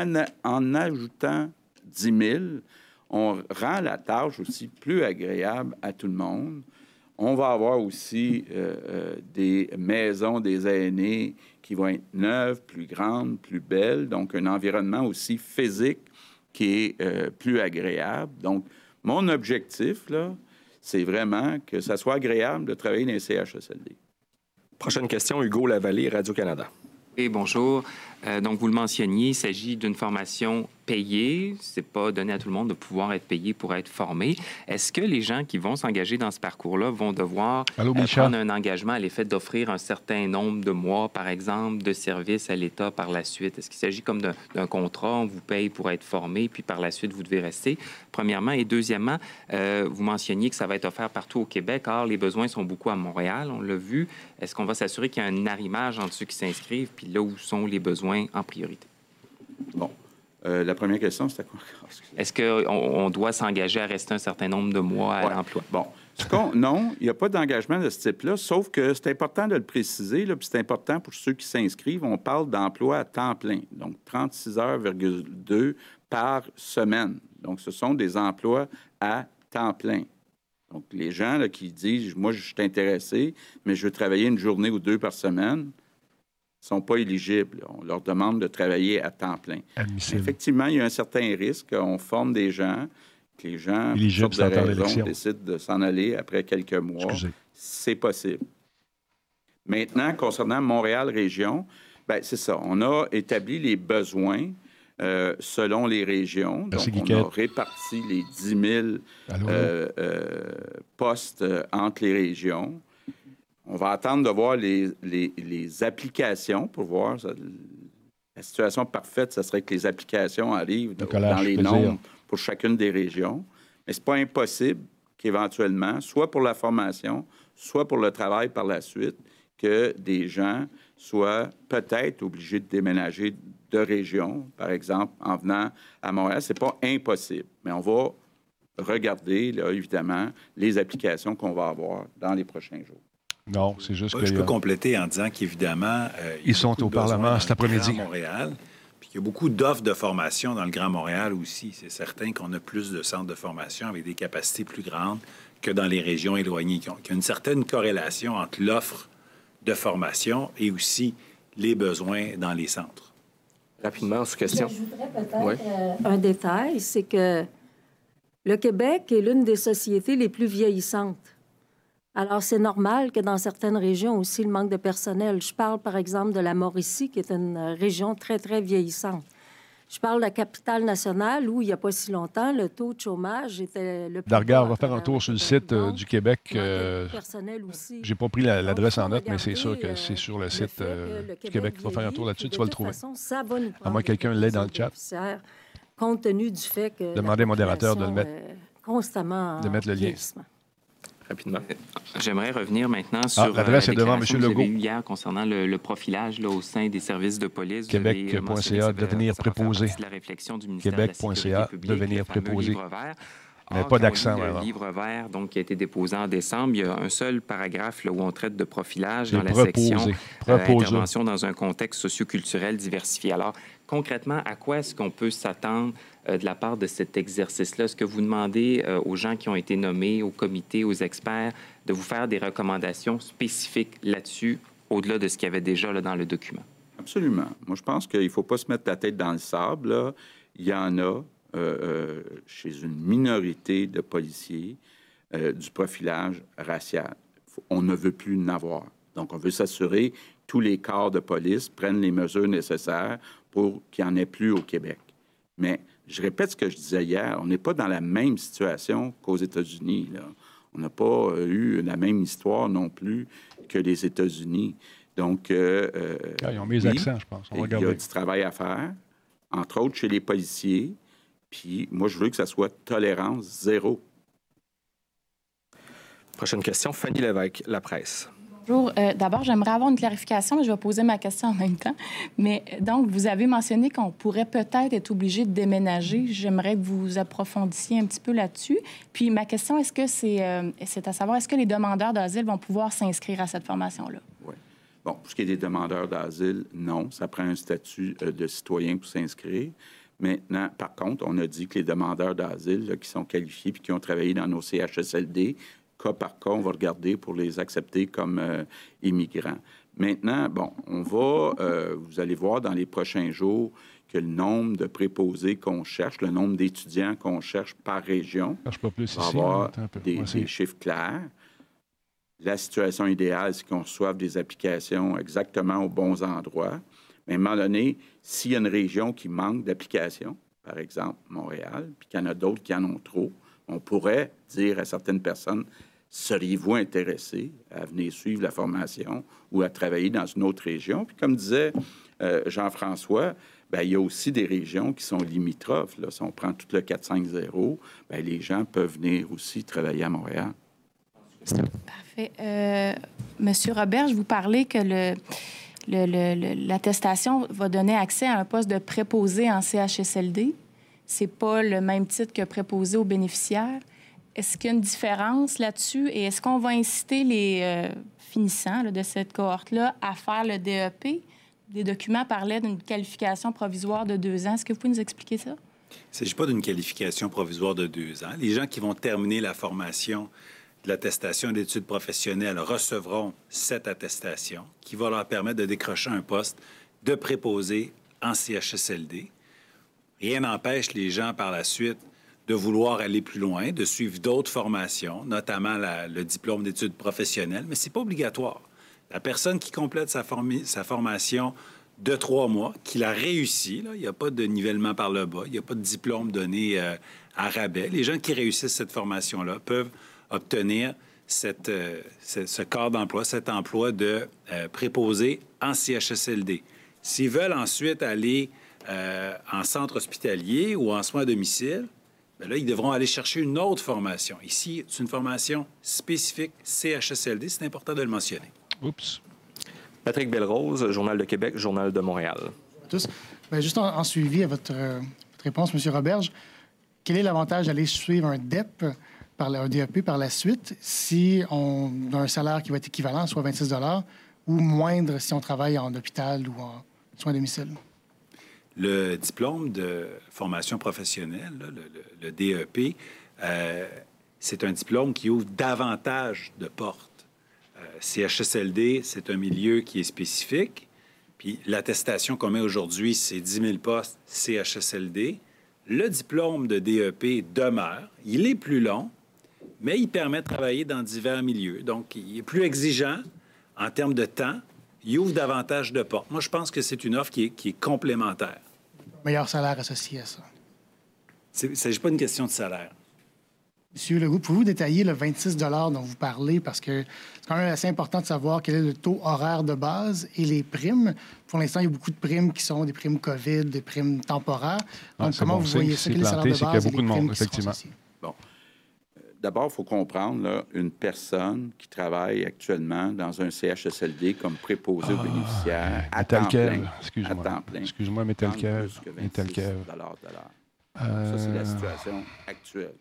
en ajoutant 10 000, on rend la tâche aussi plus agréable à tout le monde. On va avoir aussi euh, des maisons des aînés qui vont être neuves, plus grandes, plus belles, donc un environnement aussi physique qui est euh, plus agréable. Donc, mon objectif, là, c'est vraiment que ça soit agréable de travailler dans les CHSLD. Prochaine question, Hugo Lavallée, Radio-Canada. Et bonjour. Euh, donc, vous le mentionniez, il s'agit d'une formation payée. C'est pas donné à tout le monde de pouvoir être payé pour être formé. Est-ce que les gens qui vont s'engager dans ce parcours-là vont devoir euh, prendre un engagement à l'effet d'offrir un certain nombre de mois, par exemple, de services à l'État par la suite? Est-ce qu'il s'agit comme d'un contrat, on vous paye pour être formé, puis par la suite, vous devez rester? Premièrement. Et deuxièmement, euh, vous mentionniez que ça va être offert partout au Québec. Or, les besoins sont beaucoup à Montréal, on l'a vu. Est-ce qu'on va s'assurer qu'il y a un arrimage entre ceux qui s'inscrivent, puis là où sont les besoins en priorité? Bon. Euh, la première question, c'était quoi? Est-ce qu'on on doit s'engager à rester un certain nombre de mois à l'emploi? Bon. non, il n'y a pas d'engagement de ce type-là, sauf que c'est important de le préciser, puis c'est important pour ceux qui s'inscrivent. On parle d'emploi à temps plein, donc 36 heures, par semaine. Donc, ce sont des emplois à temps plein. Donc, les gens qui disent, moi, je suis intéressé, mais je veux travailler une journée ou deux par semaine, sont pas éligibles. On leur demande de travailler à temps plein. Effectivement, il y a un certain risque. On forme des gens, que les gens, pour des raisons, décident de s'en aller après quelques mois. C'est possible. Maintenant, concernant Montréal-Région, ben, c'est ça. On a établi les besoins euh, selon les régions. Donc, on a réparti les 10 000 euh, euh, postes entre les régions. On va attendre de voir les, applications pour voir. la situation parfaite, ce serait que les applications arrivent dans les nombres pour chacune des régions. Mais ce n'est pas impossible qu'éventuellement, soit pour la formation, soit pour le travail par la suite, que des gens soient peut-être obligés de déménager de région, par exemple, en venant à Montréal. Ce n'est pas impossible, mais on va regarder, là, évidemment, les applications qu'on va avoir dans les prochains jours. Non, c'est juste que... Je peux compléter en disant qu'évidemment... Euh, ils sont au Parlement cet après-midi. Montréal. Puis il y a beaucoup d'offres de formation dans le Grand Montréal aussi. C'est certain qu'on a plus de centres de formation avec des capacités plus grandes que dans les régions éloignées, Il y a une certaine corrélation entre l'offre de formation et aussi les besoins dans les centres. Rapidement, sous question. J'ajouterais peut-être euh, un détail, c'est que le Québec est l'une des sociétés les plus vieillissantes. Alors, c'est normal que dans certaines régions aussi, le manque de personnel. Je parle, par exemple, de la Mauricie, qui est une région très, très vieillissante. Je parle de la capitale nationale où, il n'y a pas si longtemps, le taux de chômage était le plus Dargard, on va faire un tour sur le site euh, du Québec. Euh, J'ai pas pris l'adresse en note, mais c'est sûr que euh, c'est sur le site euh, du Québec. Va faire un tour là-dessus, tu vas le trouver. à moins que quelqu'un l'ait dans le chat. Compte tenu du fait que. Demandez au modérateur de le mettre. constamment. De mettre le lien rapidement. J'aimerais revenir maintenant ah, sur l'adresse est devant M. Legault. hier concernant le, profilage là, au sein des services de police. Québec.ca, devenir préposé. Québec.ca, devenir préposé. Il n'y a pas d'accent. Le livre vert donc, qui a été déposé en décembre, il y a un seul paragraphe là, où on traite de profilage dans la section euh, intervention dans un contexte socioculturel diversifié. Alors, concrètement, à quoi est-ce qu'on peut s'attendre euh, de la part de cet exercice-là? Est-ce que vous demandez euh, aux gens qui ont été nommés, au comité, aux experts, de vous faire des recommandations spécifiques là-dessus, au-delà de ce qu'il y avait déjà là, dans le document? Absolument. Moi, je pense qu'il ne faut pas se mettre la tête dans le sable. Là. Il y en a euh, chez une minorité de policiers du profilage racial. On ne veut plus en avoir. Donc, on veut s'assurer que tous les corps de police prennent les mesures nécessaires pour qu'il n'y en ait plus au Québec. Mais je répète ce que je disais hier, on n'est pas dans la même situation qu'aux États-Unis. On n'a pas euh, eu la même histoire non plus que les États-Unis. Donc, euh, euh ah, ils ont mis accents, je pense. il y a du travail à faire, entre autres chez les policiers. Puis moi, je veux que ça soit tolérance zéro. Prochaine question, Fanny Lévesque, La Presse. Euh, d'abord, j'aimerais avoir une clarification. Je vais poser ma question en même temps. Mais donc, vous avez mentionné qu'on pourrait peut-être être obligé de déménager. J'aimerais que vous approfondissiez un petit peu là-dessus. Puis ma question, est-ce que c'est, euh, c'est à savoir, est-ce que les demandeurs d'asile vont pouvoir s'inscrire à cette formation-là? Oui. Bon, pour ce qui est des demandeurs d'asile, non. Ça prend un statut euh, de citoyen pour s'inscrire. Maintenant, par contre, on a dit que les demandeurs d'asile qui sont qualifiés puis qui ont travaillé dans nos CHSLD cas par cas, on va regarder pour les accepter comme euh, immigrants. Maintenant, bon, on va, euh, vous allez voir dans les prochains jours que le nombre de préposés qu'on cherche, le nombre d'étudiants qu'on cherche par région, pas plus va avoir des, chiffres clairs. La situation idéale, c'est qu'on reçoive des applications exactement aux bons endroits. Mais à un moment donné, s'il y a une région qui manque d'applications, par exemple Montréal, puis qu'il y en a d'autres qui en ont trop, on pourrait dire à certaines personnes, seriez-vous intéressé à venir suivre la formation ou à travailler dans une autre région? Puis comme disait euh, Jean-François, ben, il y a aussi des régions qui sont limitrophes. Là. Si on prend tout le 4-5-0, ben, les gens peuvent venir aussi travailler à Montréal. Parfait. Euh, Monsieur Robert, je vous parlais que le, l'attestation va donner accès à un poste de préposé en CHSLD. C'est pas le même titre que préposé aux bénéficiaires. Est-ce qu'il y a une différence là-dessus? Et est-ce qu'on va inciter les euh, finissants de cette cohorte-là à faire le DEP? Les documents parlaient d'une qualification provisoire de deux ans. Est-ce que vous pouvez nous expliquer ça? Il ne s'agit pas d'une qualification provisoire de deux ans. Les gens qui vont terminer la formation l'attestation d'études professionnelles recevront cette attestation qui va leur permettre de décrocher un poste de préposé en CHSLD. Rien n'empêche les gens par la suite de vouloir aller plus loin, de suivre d'autres formations, notamment le diplôme d'études professionnelles, mais ce n'est pas obligatoire. La personne qui complète sa, formation de trois mois, qui l'a réussi, il n'y a pas de nivellement par le bas, il n'y a pas de diplôme donné euh, à rabais. Les gens qui réussissent cette formation-là peuvent obtenir cette, euh, ce, corps d'emploi, cet emploi de euh, préposé en CHSLD. S'ils veulent ensuite aller en centre hospitalier ou en soins à domicile, Bien là, ils devront aller chercher une autre formation. Ici, c'est une formation spécifique CHSLD. C'est important de le mentionner. Oups. Patrick Belrose, Journal de Québec, Journal de Montréal. tous. Ben, juste en, suivi à votre, euh, votre, réponse, M. Roberge, quel est l'avantage d'aller suivre un DEP par un DEP par la suite si on a un salaire qui va être équivalent, soit 26 ou moindre si on travaille en hôpital ou en soins à domicile? Le diplôme de formation professionnelle, le, DEP, euh, c'est un diplôme qui ouvre davantage de portes. Euh, CHSLD, c'est un milieu qui est spécifique. Puis l'attestation qu'on met aujourd'hui, c'est 10 000 postes CHSLD. Le diplôme de DEP demeure. Il est plus long, mais il permet de travailler dans divers milieux. Donc, il est plus exigeant en termes de temps. Il ouvre davantage de portes. Moi, je pense que c'est une offre qui est complémentaire meilleur salaire associé à ça. Il ne s'agit pas d'une question de salaire. Monsieur Legault, pouvez-vous détailler le 26 dont vous parlez? Parce que c'est quand même assez important de savoir quel est le taux horaire de base et les primes. Pour l'instant, il y a beaucoup de primes qui sont des primes COVID, des primes temporaires. Donc, comment vous voyez ça? Quel est le salaire de base? Il y a beaucoup de monde, effectivement. D'abord, il faut comprendre, là, une personne qui travaille actuellement dans un CHSLD comme préposé aux ah, bénéficiaires à temps plein. Excuse-moi. Mais tel quel. Ça, c'est la situation actuelle.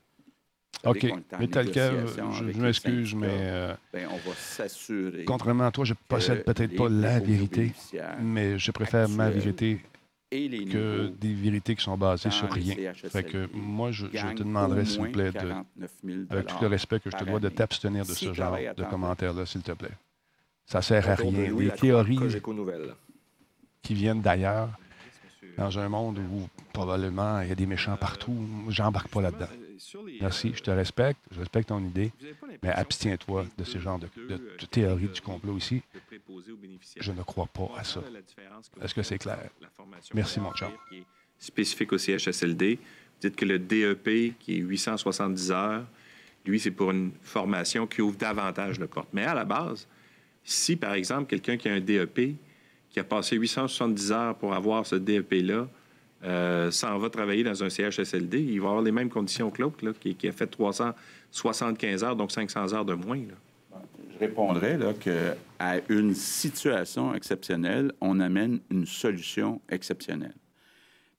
OK. Mais tel quel, je, m'excuse, mais. Euh, ben, on va s'assurer. Contrairement à toi, je possède peut-être pas la vérité, mais je préfère ma vérité que des vérités qui sont basées sur rien. Fait que moi, je, te demanderais, s'il vous plaît, avec tout le respect que je te dois, de t'abstenir de ce genre de commentaires-là, s'il te plaît. Ça sert à rien. Les théories qui viennent d'ailleurs, dans un monde où probablement il y a des méchants partout, j'embarque pas là-dedans. Merci, je te respecte, je respecte ton idée, mais abstiens-toi de ce genre de, de, de théorie du complot ici. Je ne crois pas à ça. Est-ce que c'est clair? Merci, mon cher. Spécifique au CHSLD. Vous dites que le DEP, qui est 870 heures, lui, c'est pour une formation qui ouvre davantage de portes. Mais à la base, si, par exemple, quelqu'un qui a un DEP, qui a passé 870 heures pour avoir ce DEP-là, euh, s'en va travailler dans un CHSLD, il va avoir les mêmes conditions que l'autre, qui, a fait 375 heures, donc 500 heures de moins. Je répondrais qu'à une situation exceptionnelle, on amène une solution exceptionnelle.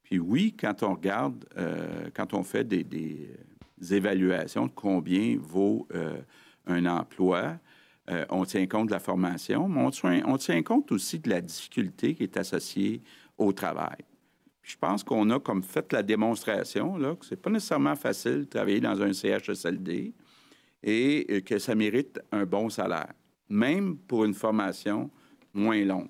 Puis oui, quand on regarde, euh, quand on fait des, évaluations de combien vaut euh, un emploi, on tient compte de la formation, mais on tient compte aussi de la difficulté qui est associée au travail je pense qu'on a comme fait la démonstration là, que ce n'est pas nécessairement facile de travailler dans un CHSLD et euh, que ça mérite un bon salaire, même pour une formation moins longue.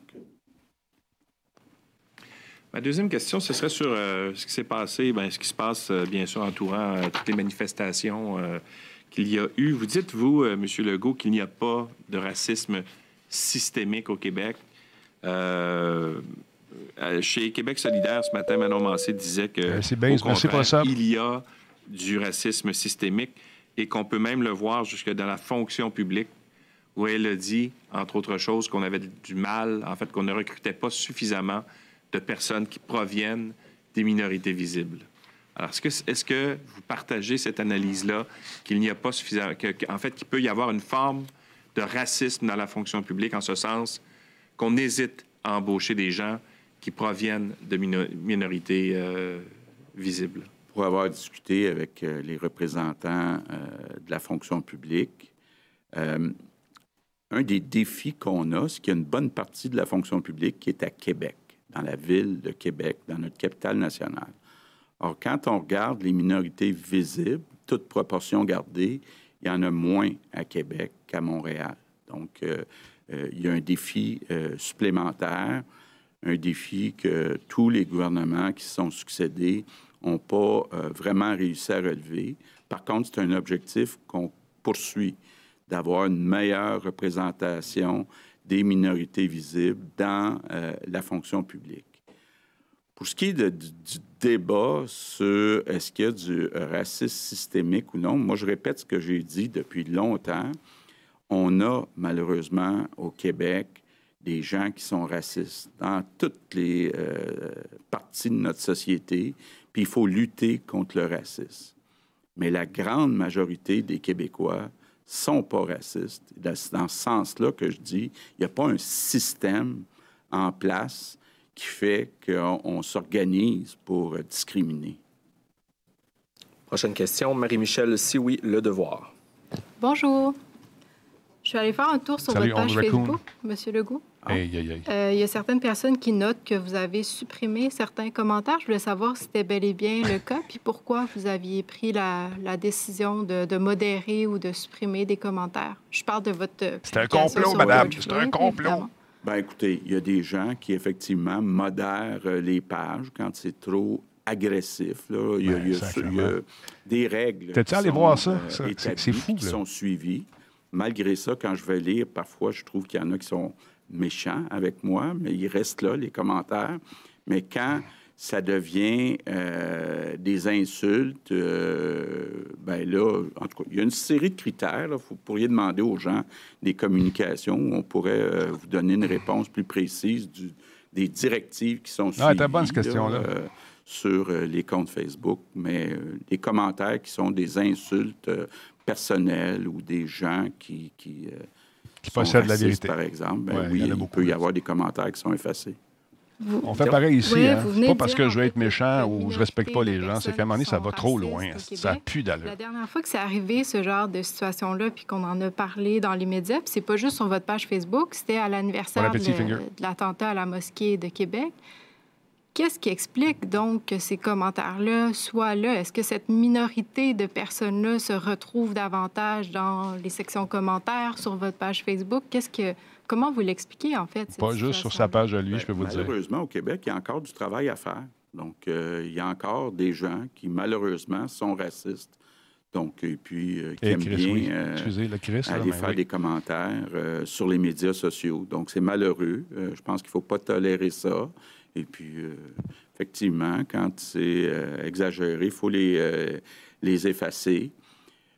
Ma deuxième question, ce serait sur euh, ce qui s'est passé, bien, ce qui se passe, euh, bien sûr, entourant toutes les manifestations qu'il y a eu. Vous dites, vous, M. Legault, qu'il n'y a pas de racisme systémique au Québec. Euh, chez Québec solidaire, ce matin, Manon Massé disait que euh, il y a du racisme systémique et qu'on peut même le voir jusque dans la fonction publique, où elle a dit, entre autres choses, qu'on avait du mal, en fait, qu'on ne recrutait pas suffisamment de personnes qui proviennent des minorités visibles. Alors, est-ce que, est que vous partagez cette analyse-là, qu'il n'y a pas suffisamment, en fait, qu'il peut y avoir une forme de racisme dans la fonction publique, en ce sens qu'on hésite à embaucher des gens qui proviennent de minorités euh, visibles. Pour avoir discuté avec euh, les représentants euh, de la fonction publique, un des défis qu'on a, c'est qu'il y a une bonne partie de la fonction publique qui est à Québec, dans la ville de Québec, dans notre capitale nationale. Or, quand on regarde les minorités visibles, toute proportion gardée, il y en a moins à Québec qu'à Montréal. Donc, il y a un défi supplémentaire un défi que tous les gouvernements qui se sont succédés n'ont pas euh, vraiment réussi à relever. Par contre, c'est un objectif qu'on poursuit, d'avoir une meilleure représentation des minorités visibles dans euh, la fonction publique. Pour ce qui est du débat sur est-ce qu'il y a du racisme systémique ou non, moi je répète ce que j'ai dit depuis longtemps. On a malheureusement au Québec des gens qui sont racistes dans toutes les euh, parties de notre société, puis il faut lutter contre le racisme. Mais la grande majorité des Québécois sont pas racistes. C'est dans ce sens-là que je dis, il n'y a pas un système en place qui fait qu'on s'organise pour discriminer. Prochaine question, Marie-Michel Si oui, Le Devoir. Bonjour. Je suis allée faire un tour sur votre page Facebook, M. Legault. Euh, il y a certaines personnes qui notent que vous avez supprimé certains commentaires. Je voulais savoir si c'était bel et bien le cas, puis pourquoi vous aviez pris la, décision de, modérer ou de supprimer des commentaires. Je parle de votre... C'est un complot, madame. C'est un complot. Ben écoutez, il y a des gens qui, effectivement, modèrent euh, les pages quand c'est trop agressif. Là. Il, y a, des règles T'es-tu allé voir ça? Euh, c'est fou. qui sont suivies. Malgré ça, quand je vais lire, parfois, je trouve qu'il y en a qui sont méchants avec moi, mais ils restent là, les commentaires. Mais quand ça devient euh, des insultes, euh, ben là, en tout cas, il y a une série de critères. Vous pourriez demander aux gens des communications où on pourrait euh, vous donner une réponse plus précise des directives qui sont ah, suivies. bonne question-là. sur les comptes Facebook, mais des commentaires qui sont des insultes personnelles ou des gens qui, qui qui possèdent la vérité. Par exemple, ben oui, il, peut y avoir des commentaires qui sont effacés. on fait pareil ici. hein? Pas parce que je veux être méchant ou je respecte pas les gens. C'est qu'à un moment donné, ça va trop loin. Ça pue d'allure. La dernière fois que c'est arrivé, ce genre de situation-là, puis qu'on en a parlé dans les médias, puis c'est pas juste sur votre page Facebook, c'était à l'anniversaire de, de l'attentat à la mosquée de Québec. Qu'est-ce qui explique donc que ces commentaires-là soient là? Est-ce que cette minorité de personnes-là se retrouve davantage dans les sections commentaires sur votre page Facebook? Qu'est-ce que, comment vous l'expliquez, en fait? Pas juste sur sa page à lui, je peux vous dire. Malheureusement, au Québec, il y a encore du travail à faire. Donc, euh, il y a encore des gens qui, malheureusement, sont racistes. Donc, et puis, euh, qui aiment bien euh, aller faire des commentaires sur les médias sociaux. Donc, c'est malheureux. je pense qu'il ne faut pas tolérer ça. Et puis, euh, effectivement, quand c'est euh, exagéré, il faut les, euh, les effacer.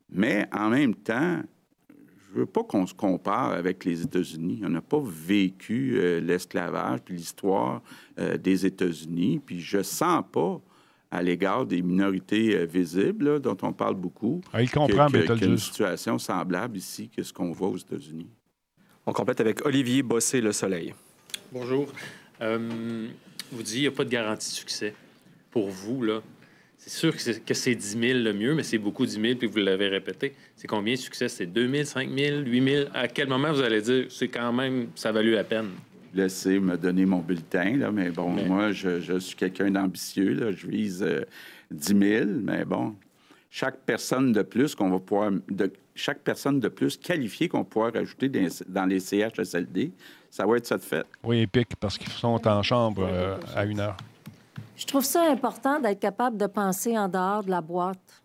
Mais en même temps, je veux pas qu'on se compare avec les États-Unis. On n'a pas vécu l'esclavage puis l'histoire des États-Unis. Puis je sens pas à l'égard des minorités visibles, dont on parle beaucoup, ah, il comprend, qu'il y a une situation semblable ici que ce qu'on voit aux États-Unis. On complète avec Olivier Bossé-Le Soleil. Bonjour. Euh, vous dites qu'il n'y a pas de garantie de succès. Pour vous, là, c'est sûr que c'est 10 000 le mieux, mais c'est beaucoup 10 000, puis vous l'avez répété. C'est combien de succès? C'est 2 000, 5 000, 8 000? À quel moment vous allez dire c'est quand même, ça a valu la peine? Laissez me donner mon bulletin, là, mais bon, moi, je, suis quelqu'un d'ambitieux, je vise 10 euh, 000, mais bon, chaque personne de plus qu'on va pouvoir, de, chaque personne de plus qualifiée qu'on pourra rajouter dans les CHSLD, ça va être cette fête. Oui, épique, parce qu'ils sont en chambre euh, à une heure. Je trouve ça important d'être capable de penser en dehors de la boîte.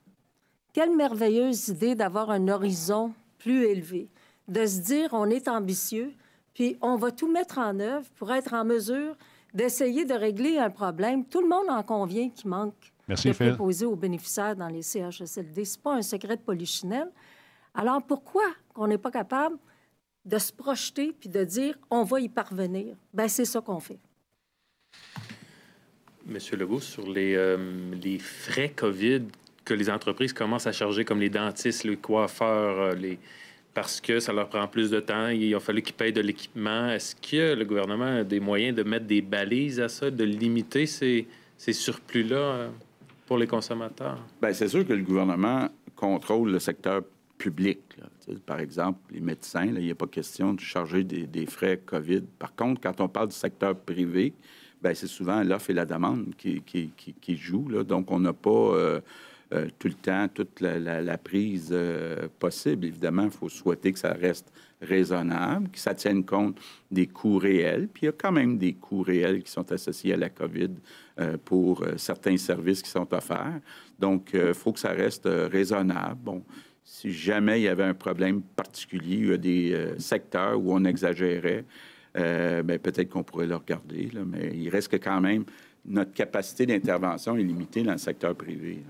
Quelle merveilleuse idée d'avoir un horizon plus élevé, de se dire on est ambitieux, puis on va tout mettre en œuvre pour être en mesure d'essayer de régler un problème. Tout le monde en convient qu'il manque Merci, de préposer aux bénéficiaires dans les CHSLD. Ce n'est pas un secret de polichinelle. Alors pourquoi on n'est pas capable de se projeter puis de dire on va y parvenir? Ben c'est ça qu'on fait. Monsieur Legault, sur les, euh, les, frais COVID que les entreprises commencent à charger, comme les dentistes, les coiffeurs, euh, les... parce que ça leur prend plus de temps, il a fallu qu'ils payent de l'équipement. Est-ce que le gouvernement a des moyens de mettre des balises à ça, de limiter ces, ces surplus-là euh, pour les consommateurs? Bien, c'est sûr que le gouvernement contrôle le secteur public. Par exemple, les médecins, il n'y a pas question de charger des, frais COVID. Par contre, quand on parle du secteur privé, ben, c'est souvent l'offre et la demande qui, jouent. Donc, on n'a pas euh, euh, tout le temps toute la, prise euh, possible. Évidemment, il faut souhaiter que ça reste raisonnable, que ça tienne compte des coûts réels. Puis il y a quand même des coûts réels qui sont associés à la COVID pour certains services qui sont offerts. Donc, il faut que ça reste raisonnable. Bon, si jamais il y avait un problème particulier, il y a des euh, secteurs où on exagérait, euh, ben, peut-être qu'on pourrait le regarder, mais il reste que quand même notre capacité d'intervention est limitée dans le secteur privé.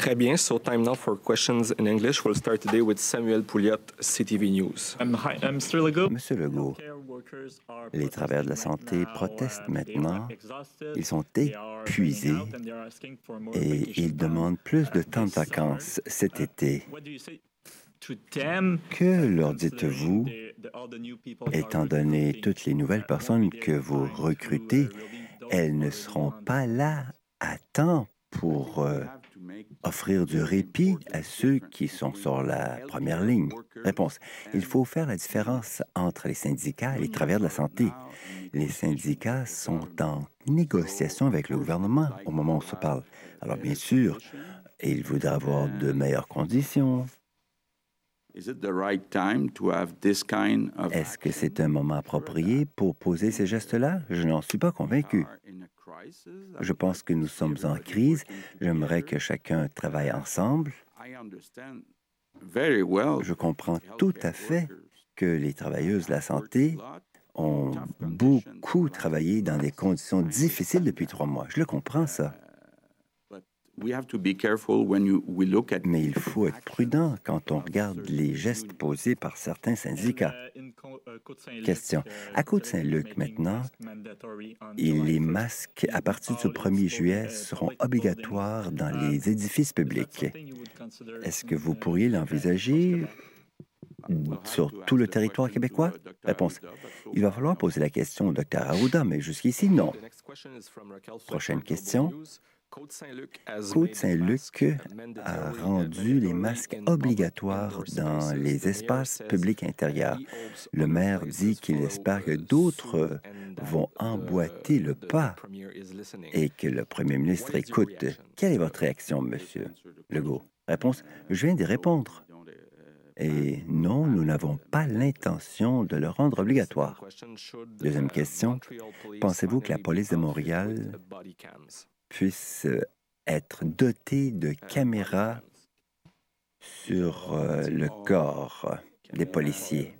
Très bien. So time now for questions in English. We'll start today with Samuel Pouliot, CTV News. Mr. Legault. Monsieur Legault, les travailleurs de la santé protestent maintenant. Ils sont épuisés et ils demandent plus de temps de vacances cet été. Que leur dites-vous, étant donné toutes les nouvelles personnes que vous recrutez, elles ne seront pas là à temps pour euh, offrir du répit à ceux qui sont sur la première ligne? Réponse. Il faut faire la différence entre les syndicats et les travailleurs de la santé. Les syndicats sont en négociation avec le gouvernement au moment où on se parle. Alors, bien sûr, ils voudraient avoir de meilleures conditions. Est-ce que c'est un moment approprié pour poser ces gestes-là? Je n'en suis pas convaincu. Je pense que nous sommes en crise. J'aimerais que chacun travaille ensemble. Je comprends tout à fait que les travailleuses de la santé ont beaucoup travaillé dans des conditions difficiles depuis trois mois. Je le comprends, ça. Mais il faut être prudent quand on regarde les gestes posés par certains syndicats. Question. À Côte-Saint-Luc, maintenant, les masques, à partir du 1er juillet, seront obligatoires dans les édifices publics. Est-ce que vous pourriez l'envisager sur tout le territoire québécois? Réponse. Il va falloir poser la question au Dr Arruda, mais jusqu'ici, non. Prochaine question. Côte-Saint-Luc a rendu les masques obligatoires dans les espaces publics intérieurs. Le maire dit qu'il espère que d'autres vont emboîter le pas et que le premier ministre écoute. Quelle est votre réaction, Monsieur Legault? Réponse, je viens d'y répondre. Et non, nous n'avons pas l'intention de le rendre obligatoire. Deuxième question, pensez-vous que la police de Montréal puisse euh, être doté de caméras sur euh, le corps des policiers?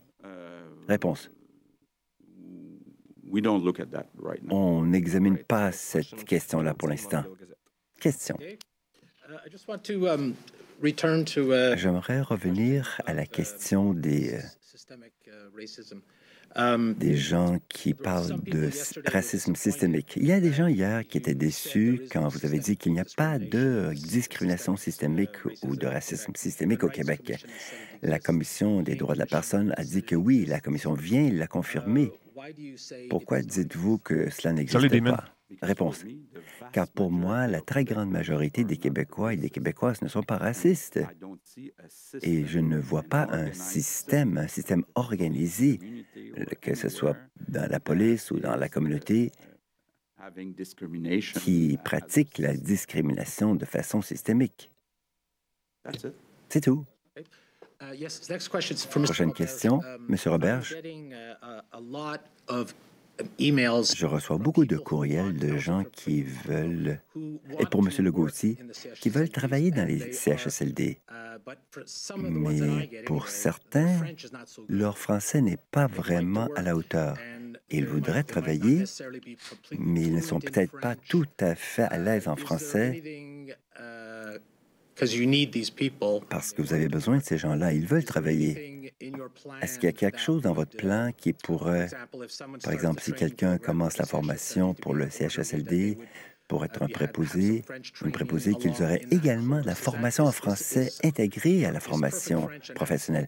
Réponse. On n'examine pas cette question-là pour l'instant. Question. J'aimerais revenir à la question des euh, Um, des gens qui parlent de racisme systémique. Il y a des gens hier qui étaient déçus quand vous avez dit qu'il n'y a pas de discrimination systémique ou de racisme systémique au Québec. La Commission des droits de la personne a dit que oui, la Commission vient l'a confirmer. Pourquoi dites-vous que cela n'existe pas? Réponse. Car pour moi, la très grande majorité des Québécois et des Québécoises ne sont pas racistes. Et je ne vois pas un système, un système organisé, que ce soit dans la police ou dans la communauté, qui pratique la discrimination de façon systémique. C'est tout. Prochaine question, M. Roberge. Je reçois beaucoup de courriels de gens qui veulent, et pour M. Legault aussi, qui veulent travailler dans les CHSLD. Mais pour certains, leur français n'est pas vraiment à la hauteur. Ils voudraient travailler, mais ils ne sont peut-être pas tout à fait à l'aise en français parce que vous avez besoin de ces gens-là. Ils veulent travailler. Est-ce qu'il y a quelque chose dans votre plan qui pourrait, par exemple, si quelqu'un commence la formation pour le CHSLD, pour être un préposé, une préposée, qu'ils auraient également la formation en français intégrée à la formation professionnelle.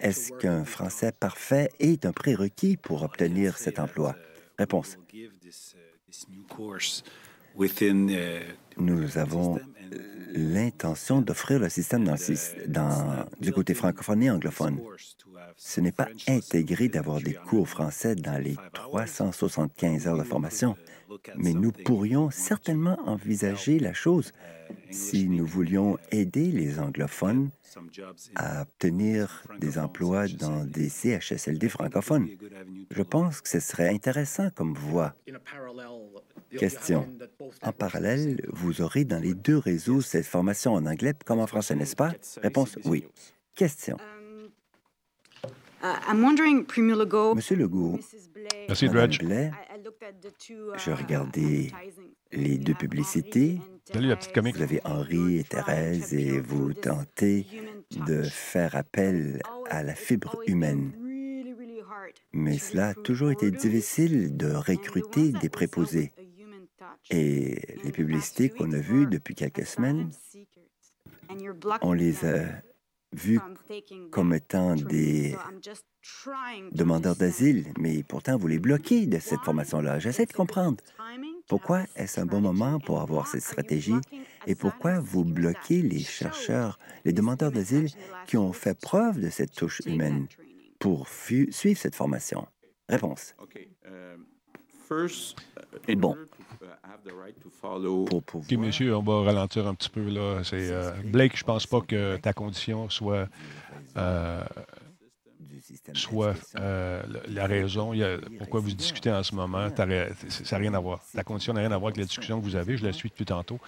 Est-ce qu'un français parfait est un prérequis pour obtenir cet emploi? Réponse. Nous avons l'intention d'offrir le système dans, du côté francophone et anglophone. Ce n'est pas intégré d'avoir des cours français dans les 375 heures de formation, mais nous pourrions certainement envisager la chose si nous voulions aider les anglophones à obtenir des emplois dans des CHSLD francophones. Je pense que ce serait intéressant comme voie. Question. En parallèle, vous aurez dans les deux réseaux cette formation en anglais comme en français, n'est-ce pas? Réponse oui. Question. Monsieur Legault, Merci, Dredge. je regardais les deux publicités. Salut, la petite comique. Vous avez Henri et Thérèse et vous tentez de faire appel à la fibre humaine. Mais cela a toujours été difficile de recruter des préposés. Et les publicités qu'on a vues depuis quelques semaines, on les a vus comme étant des demandeurs d'asile, mais pourtant vous les bloquez de cette formation-là. J'essaie de comprendre. Pourquoi est-ce un bon moment pour avoir cette stratégie et pourquoi vous bloquez les chercheurs, les demandeurs d'asile qui ont fait preuve de cette touche humaine pour suivre cette formation? Réponse. Bon. OK, monsieur, on va ralentir un petit peu. là. C'est euh, Blake, je pense pas que ta condition soit euh, soit euh, la raison pourquoi vous discutez en ce moment. Ça n'a rien à voir. La condition n'a rien à voir avec la discussion que vous avez. Je la suis depuis tantôt.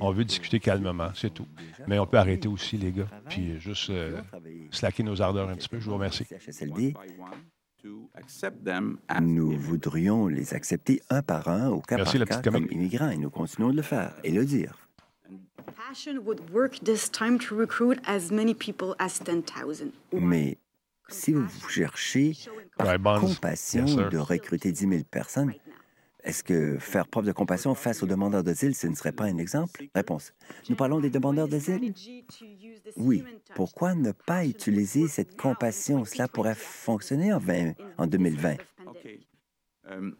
On veut discuter calmement, c'est tout. Mais on peut arrêter aussi, les gars, puis juste slacker nos ardeurs un petit peu. Je vous remercie. Nous voudrions les accepter un par un, au cas par cas, comme immigrants, et nous continuons de le faire et le dire. Mais si vous cherchez par compassion de recruter 10 000 personnes, est-ce que faire preuve de compassion face aux demandeurs d'asile, ce ne serait pas un exemple? Réponse. Nous parlons des demandeurs d'asile? Oui. Pourquoi ne pas utiliser cette compassion? Cela pourrait fonctionner en, en 2020,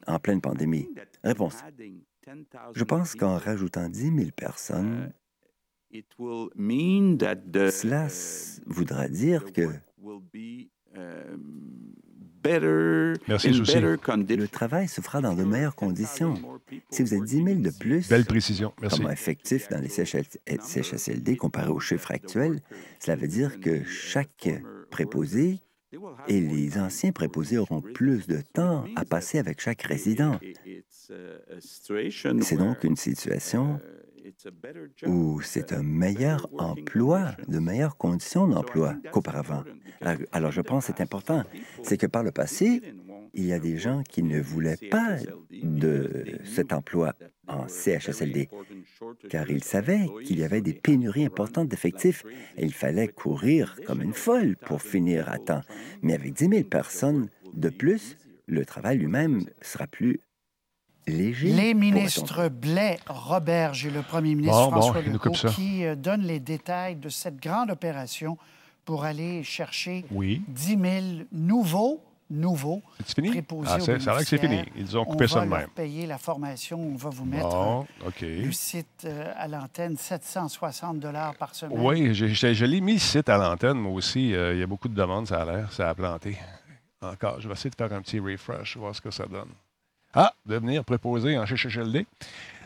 en pleine pandémie. Réponse. Je pense qu'en rajoutant 10 000 personnes, cela voudra dire que Merci, Le travail se fera dans de meilleures conditions. Si vous êtes 10 000 de plus, Belle précision. Merci. comme effectif dans les CHSLD comparé aux chiffres actuels, cela veut dire que chaque préposé et les anciens préposés auront plus de temps à passer avec chaque résident. C'est donc une situation où c'est un meilleur emploi, de meilleures conditions d'emploi qu'auparavant. Alors, je pense que c'est important. C'est que par le passé, il y a des gens qui ne voulaient pas de cet emploi en CHSLD, car ils savaient qu'il y avait des pénuries importantes d'effectifs et il fallait courir comme une folle pour finir à temps. Mais avec 10 000 personnes de plus, le travail lui-même sera plus les ministres Blais, Robert et le premier ministre François Legault qui euh, donnent les détails de cette grande opération pour aller chercher 10 000 nouveaux nouveaux fini? Ah, ça a l'air que c'est fini. Ils ont coupé ça de même. On va payer la formation. On va vous mettre bon, le site euh, à l'antenne, 760 par semaine. Oui, je, je, l'ai mis le site à l'antenne, moi aussi. Euh, il y a beaucoup de demandes, ça a l'air. Ça a planté. Encore, je vais essayer de faire un petit refresh, voir ce que ça donne. Ah, devenir préposé en CHHLD.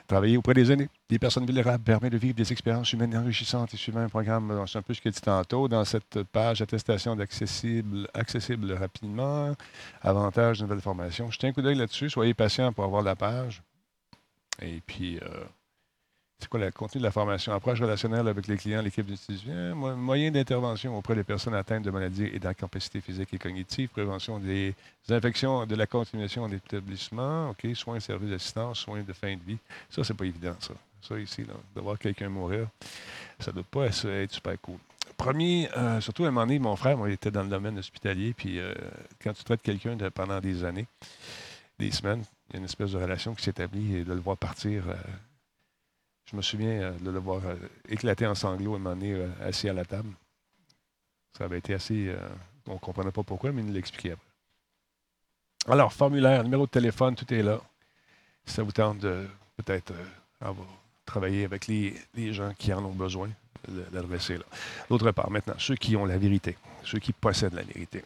Travailler auprès des aînés, des personnes vulnérables, permet de vivre des expériences humaines enrichissantes et suivant un programme, c'est un peu ce que dit tantôt, dans cette page attestation d'accessible accessible rapidement, avantage de nouvelle formation. Jetez un coup d'œil là-dessus, soyez patient pour avoir la page. Et puis, euh, c'est quoi le contenu de la formation? Approche relationnelle avec les clients, l'équipe d'étudiants, moyen d'intervention auprès des personnes atteintes de maladies et d'incapacité physique et cognitive, prévention des infections, de la continuation d'établissement, OK, soins services d'assistance, soins de fin de vie. Ça, c'est pas évident, ça. Ça, ici, de voir quelqu'un mourir, ça ne doit pas être super cool. Premier, euh, surtout à un moment donné, mon frère, moi, il était dans le domaine hospitalier, puis euh, quand tu traites quelqu'un pendant des années, des semaines, il y a une espèce de relation qui s'établit et de le voir partir. Euh, je me souviens euh, de le voir euh, éclater en sanglots moment donné, euh, assis à la table. Ça avait été assez. on ne comprenait pas pourquoi, mais il nous l'expliquait après. Alors, formulaire, numéro de téléphone, tout est là. Si ça vous tente de peut-être travailler avec les, les, gens qui en ont besoin, l'adresser là. D'autre part, maintenant, ceux qui ont la vérité, ceux qui possèdent la vérité.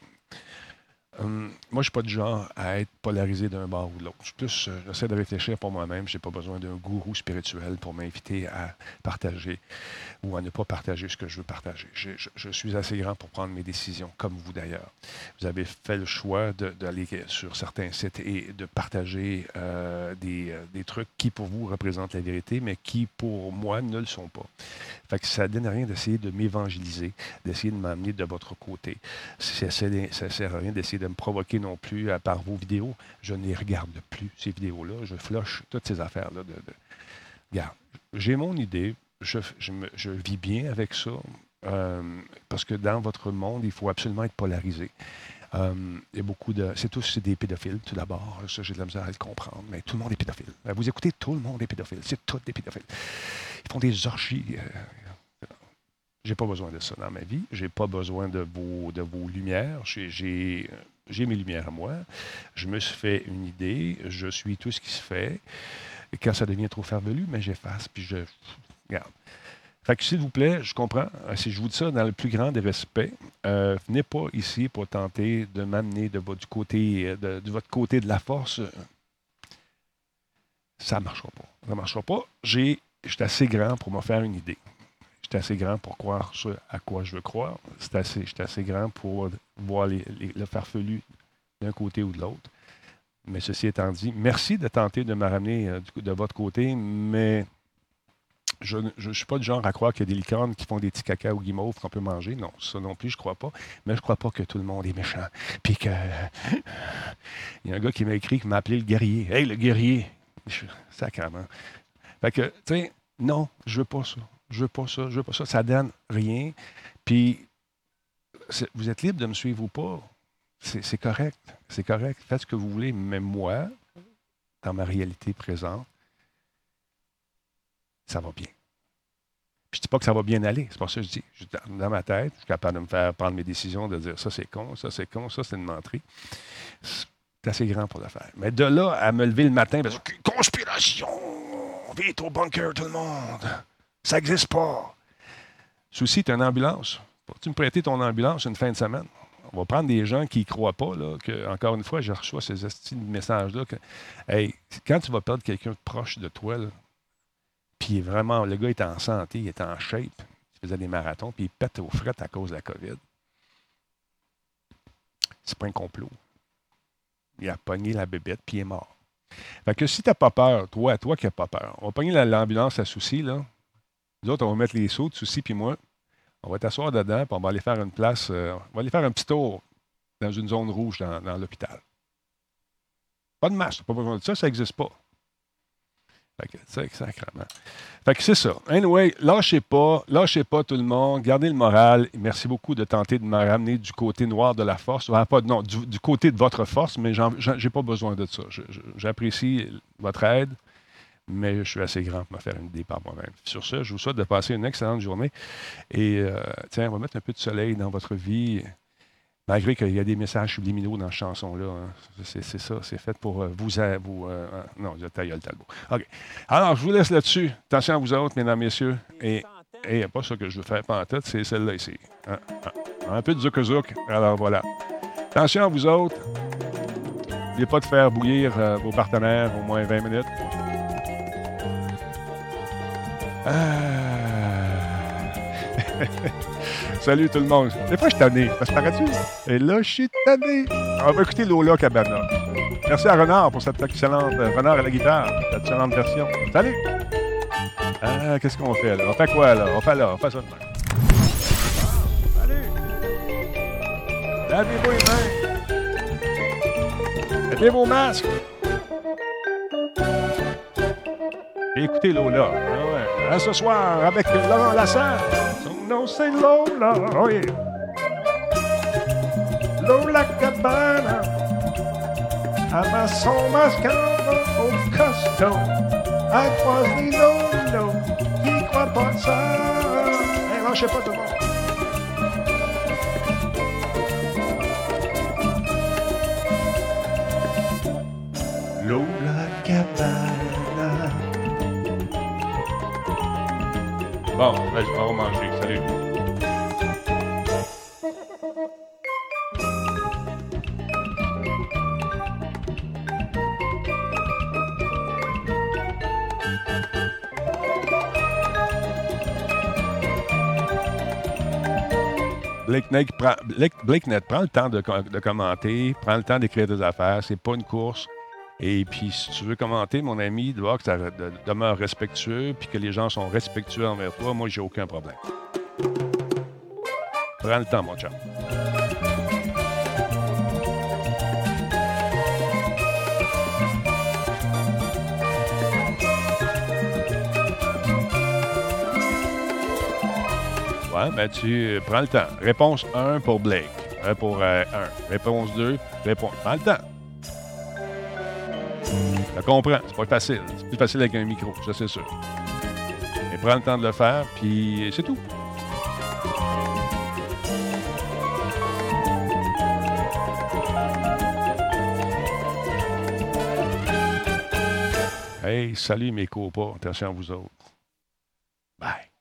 Hum, moi, je ne suis pas du genre à être polarisé d'un bord ou de l'autre. Plus, euh, j'essaie de réfléchir pour moi-même. Je n'ai pas besoin d'un gourou spirituel pour m'inviter à partager ou à ne pas partager ce que je veux partager. Je, suis assez grand pour prendre mes décisions, comme vous d'ailleurs. Vous avez fait le choix d'aller sur certains sites et de partager euh, des, euh, des, trucs qui, pour vous, représentent la vérité, mais qui, pour moi, ne le sont pas. Fait que ça ne donne rien d'essayer de m'évangéliser, d'essayer de m'amener de votre côté. Ça ne sert à rien d'essayer de me provoquer non plus à par vos vidéos. Je ne les regarde plus, ces vidéos-là. Je flush toutes ces affaires-là. De, Regarde, j'ai mon idée. Je, je, vis bien avec ça. Euh, parce que dans votre monde, il faut absolument être polarisé. Euh, il y beaucoup de. C'est tous des pédophiles, tout d'abord. Ça, j'ai de la misère à le comprendre, mais tout le monde est pédophile. Vous écoutez, tout le monde est pédophile. C'est tous des pédophiles. Ils font des orgies. Euh, J'ai pas besoin de ça dans ma vie. J'ai pas besoin de vos, de vos lumières. J'ai mes lumières à moi. Je me suis fait une idée. Je suis tout ce qui se fait. Et quand ça devient trop farvelu, mais j'efface, puis je... Regarde. Fait que, s'il vous plaît, je comprends. Euh, si je vous dis ça dans le plus grand des respects, euh, venez pas ici pour tenter de m'amener de, votre côté, euh, de, votre côté de la force. Ça ne marchera pas. Ça ne marchera pas. J'ai, j'étais assez grand pour me faire une idée. Assez grand pour croire ce à quoi je veux croire. C'est assez, j'étais assez grand pour voir les, le farfelu d'un côté ou de l'autre. Mais ceci étant dit, merci de tenter de me ramener de votre côté, mais je ne suis pas du genre à croire qu'il y a des licornes qui font des petits caca ou guimauves qu'on peut manger. Non, ça non plus, je crois pas. Mais je crois pas que tout le monde est méchant. Puis que. Il y a un gars qui m'a écrit, qui m'a appelé le guerrier. Hey, le guerrier! Sacrement. Fait que, tu sais, non, je veux pas ça. Je veux pas ça. Je veux pas ça. Ça donne rien. Puis, vous êtes libre de me suivre ou pas. C'est correct. C'est correct. Faites ce que vous voulez. Mais moi, dans ma réalité présente, ça va bien. Puis je ne dis pas que ça va bien aller. C'est pour ça que je dis, dans ma tête, je suis capable de me faire prendre mes décisions, de dire ça c'est con, ça c'est con, ça c'est une menterie. C'est assez grand pour le faire. Mais de là à me lever le matin, parce que conspiration, vite au bunker tout le monde. Ça n'existe pas. Souci, tu as une ambulance. Peux-tu me prêter ton ambulance une fin de semaine? On va prendre des gens qui ne croient pas, là, que, encore une fois, je reçois ces messages-là. Quand tu vas perdre quelqu'un proche de toi, puis vraiment, le gars était en santé, il était en shape, il faisait des marathons, puis il pète aux frettes à cause de la COVID. C'est pas un complot. Il a pogné la bébête, puis il est mort. Fait que si tu n'as pas peur, toi, toi qui n'as pas peur, on va pogner l'ambulance à souci, là. Nous autres, on va mettre les de souci, puis moi, on va t'asseoir dedans, puis on va aller faire une place, euh, on va aller faire un petit tour dans une zone rouge dans, l'hôpital. Pas de masque, pas besoin de ça, ça n'existe pas. Fait que, sacrément. Fait que c'est ça. Anyway, lâchez pas, lâchez pas tout le monde, gardez le moral. Merci beaucoup de tenter de me ramener du côté noir de la force. pas, non, du, côté de votre force, mais j'ai pas besoin de ça. J'apprécie votre aide, mais je suis assez grand pour me faire une idée par moi-même. Sur ce, je vous souhaite de passer une excellente journée. Et euh, tiens, on va mettre un peu de soleil dans votre vie. Malgré qu'il y a des messages subliminaux dans cette chanson-là. Hein. C'est ça, c'est fait pour euh, vous. vous euh, euh, non, je taille le talbot. OK. Alors, je vous laisse là-dessus. Attention à vous autres, mesdames, messieurs. Et il n'y a pas ça que je veux faire pas en tête, c'est celle-là ici. Hein, hein. Un peu de zouk Alors, voilà. Attention à vous autres. N'oubliez pas de faire bouillir vos partenaires au moins 20 minutes. Ah. Salut tout le monde. Des fois, je suis tanné. Ça se paraît-tu? Et là, je suis tanné. On va écouter Lola Cabana. Merci à Renard pour cette excellente... Euh, Renard à la guitare, cette excellente version. Salut! Ah, qu'est-ce qu'on fait, là? On fait quoi, là? On fait là, on fait ça de même. Salut! Lavez-vous les mains. Mettez vos masques. Écoutez Lola. Ouais. À ce soir avec Laurent Lassalle. No c'est Lola. Oh yeah. Lola Cabana. À son mascara au costaud. À croise les Lolo qui croient pas de ça. Hey, lâchez pas tout le monde. Bon, là, je vais manger. Salut. Blake Net, prend, Blake, Net prend le temps de, de commenter, prend le temps d'écrire des affaires. C'est pas une course. Et puis, si tu veux commenter, mon ami, de voir que ça demeure respectueux, puis que les gens sont respectueux envers toi, moi, j'ai aucun problème. Prends le temps, mon chat. Ouais, ben tu prends le temps. Réponse 1 pour Blake. Un pour 1. Euh, Réponse 2, réponse. Prends le temps. Je comprends, c'est pas facile. C'est plus facile avec un micro, ça c'est sûr. Mais prends le temps de le faire, puis c'est tout. Hey, salut mes copains, attention à vous autres. Bye.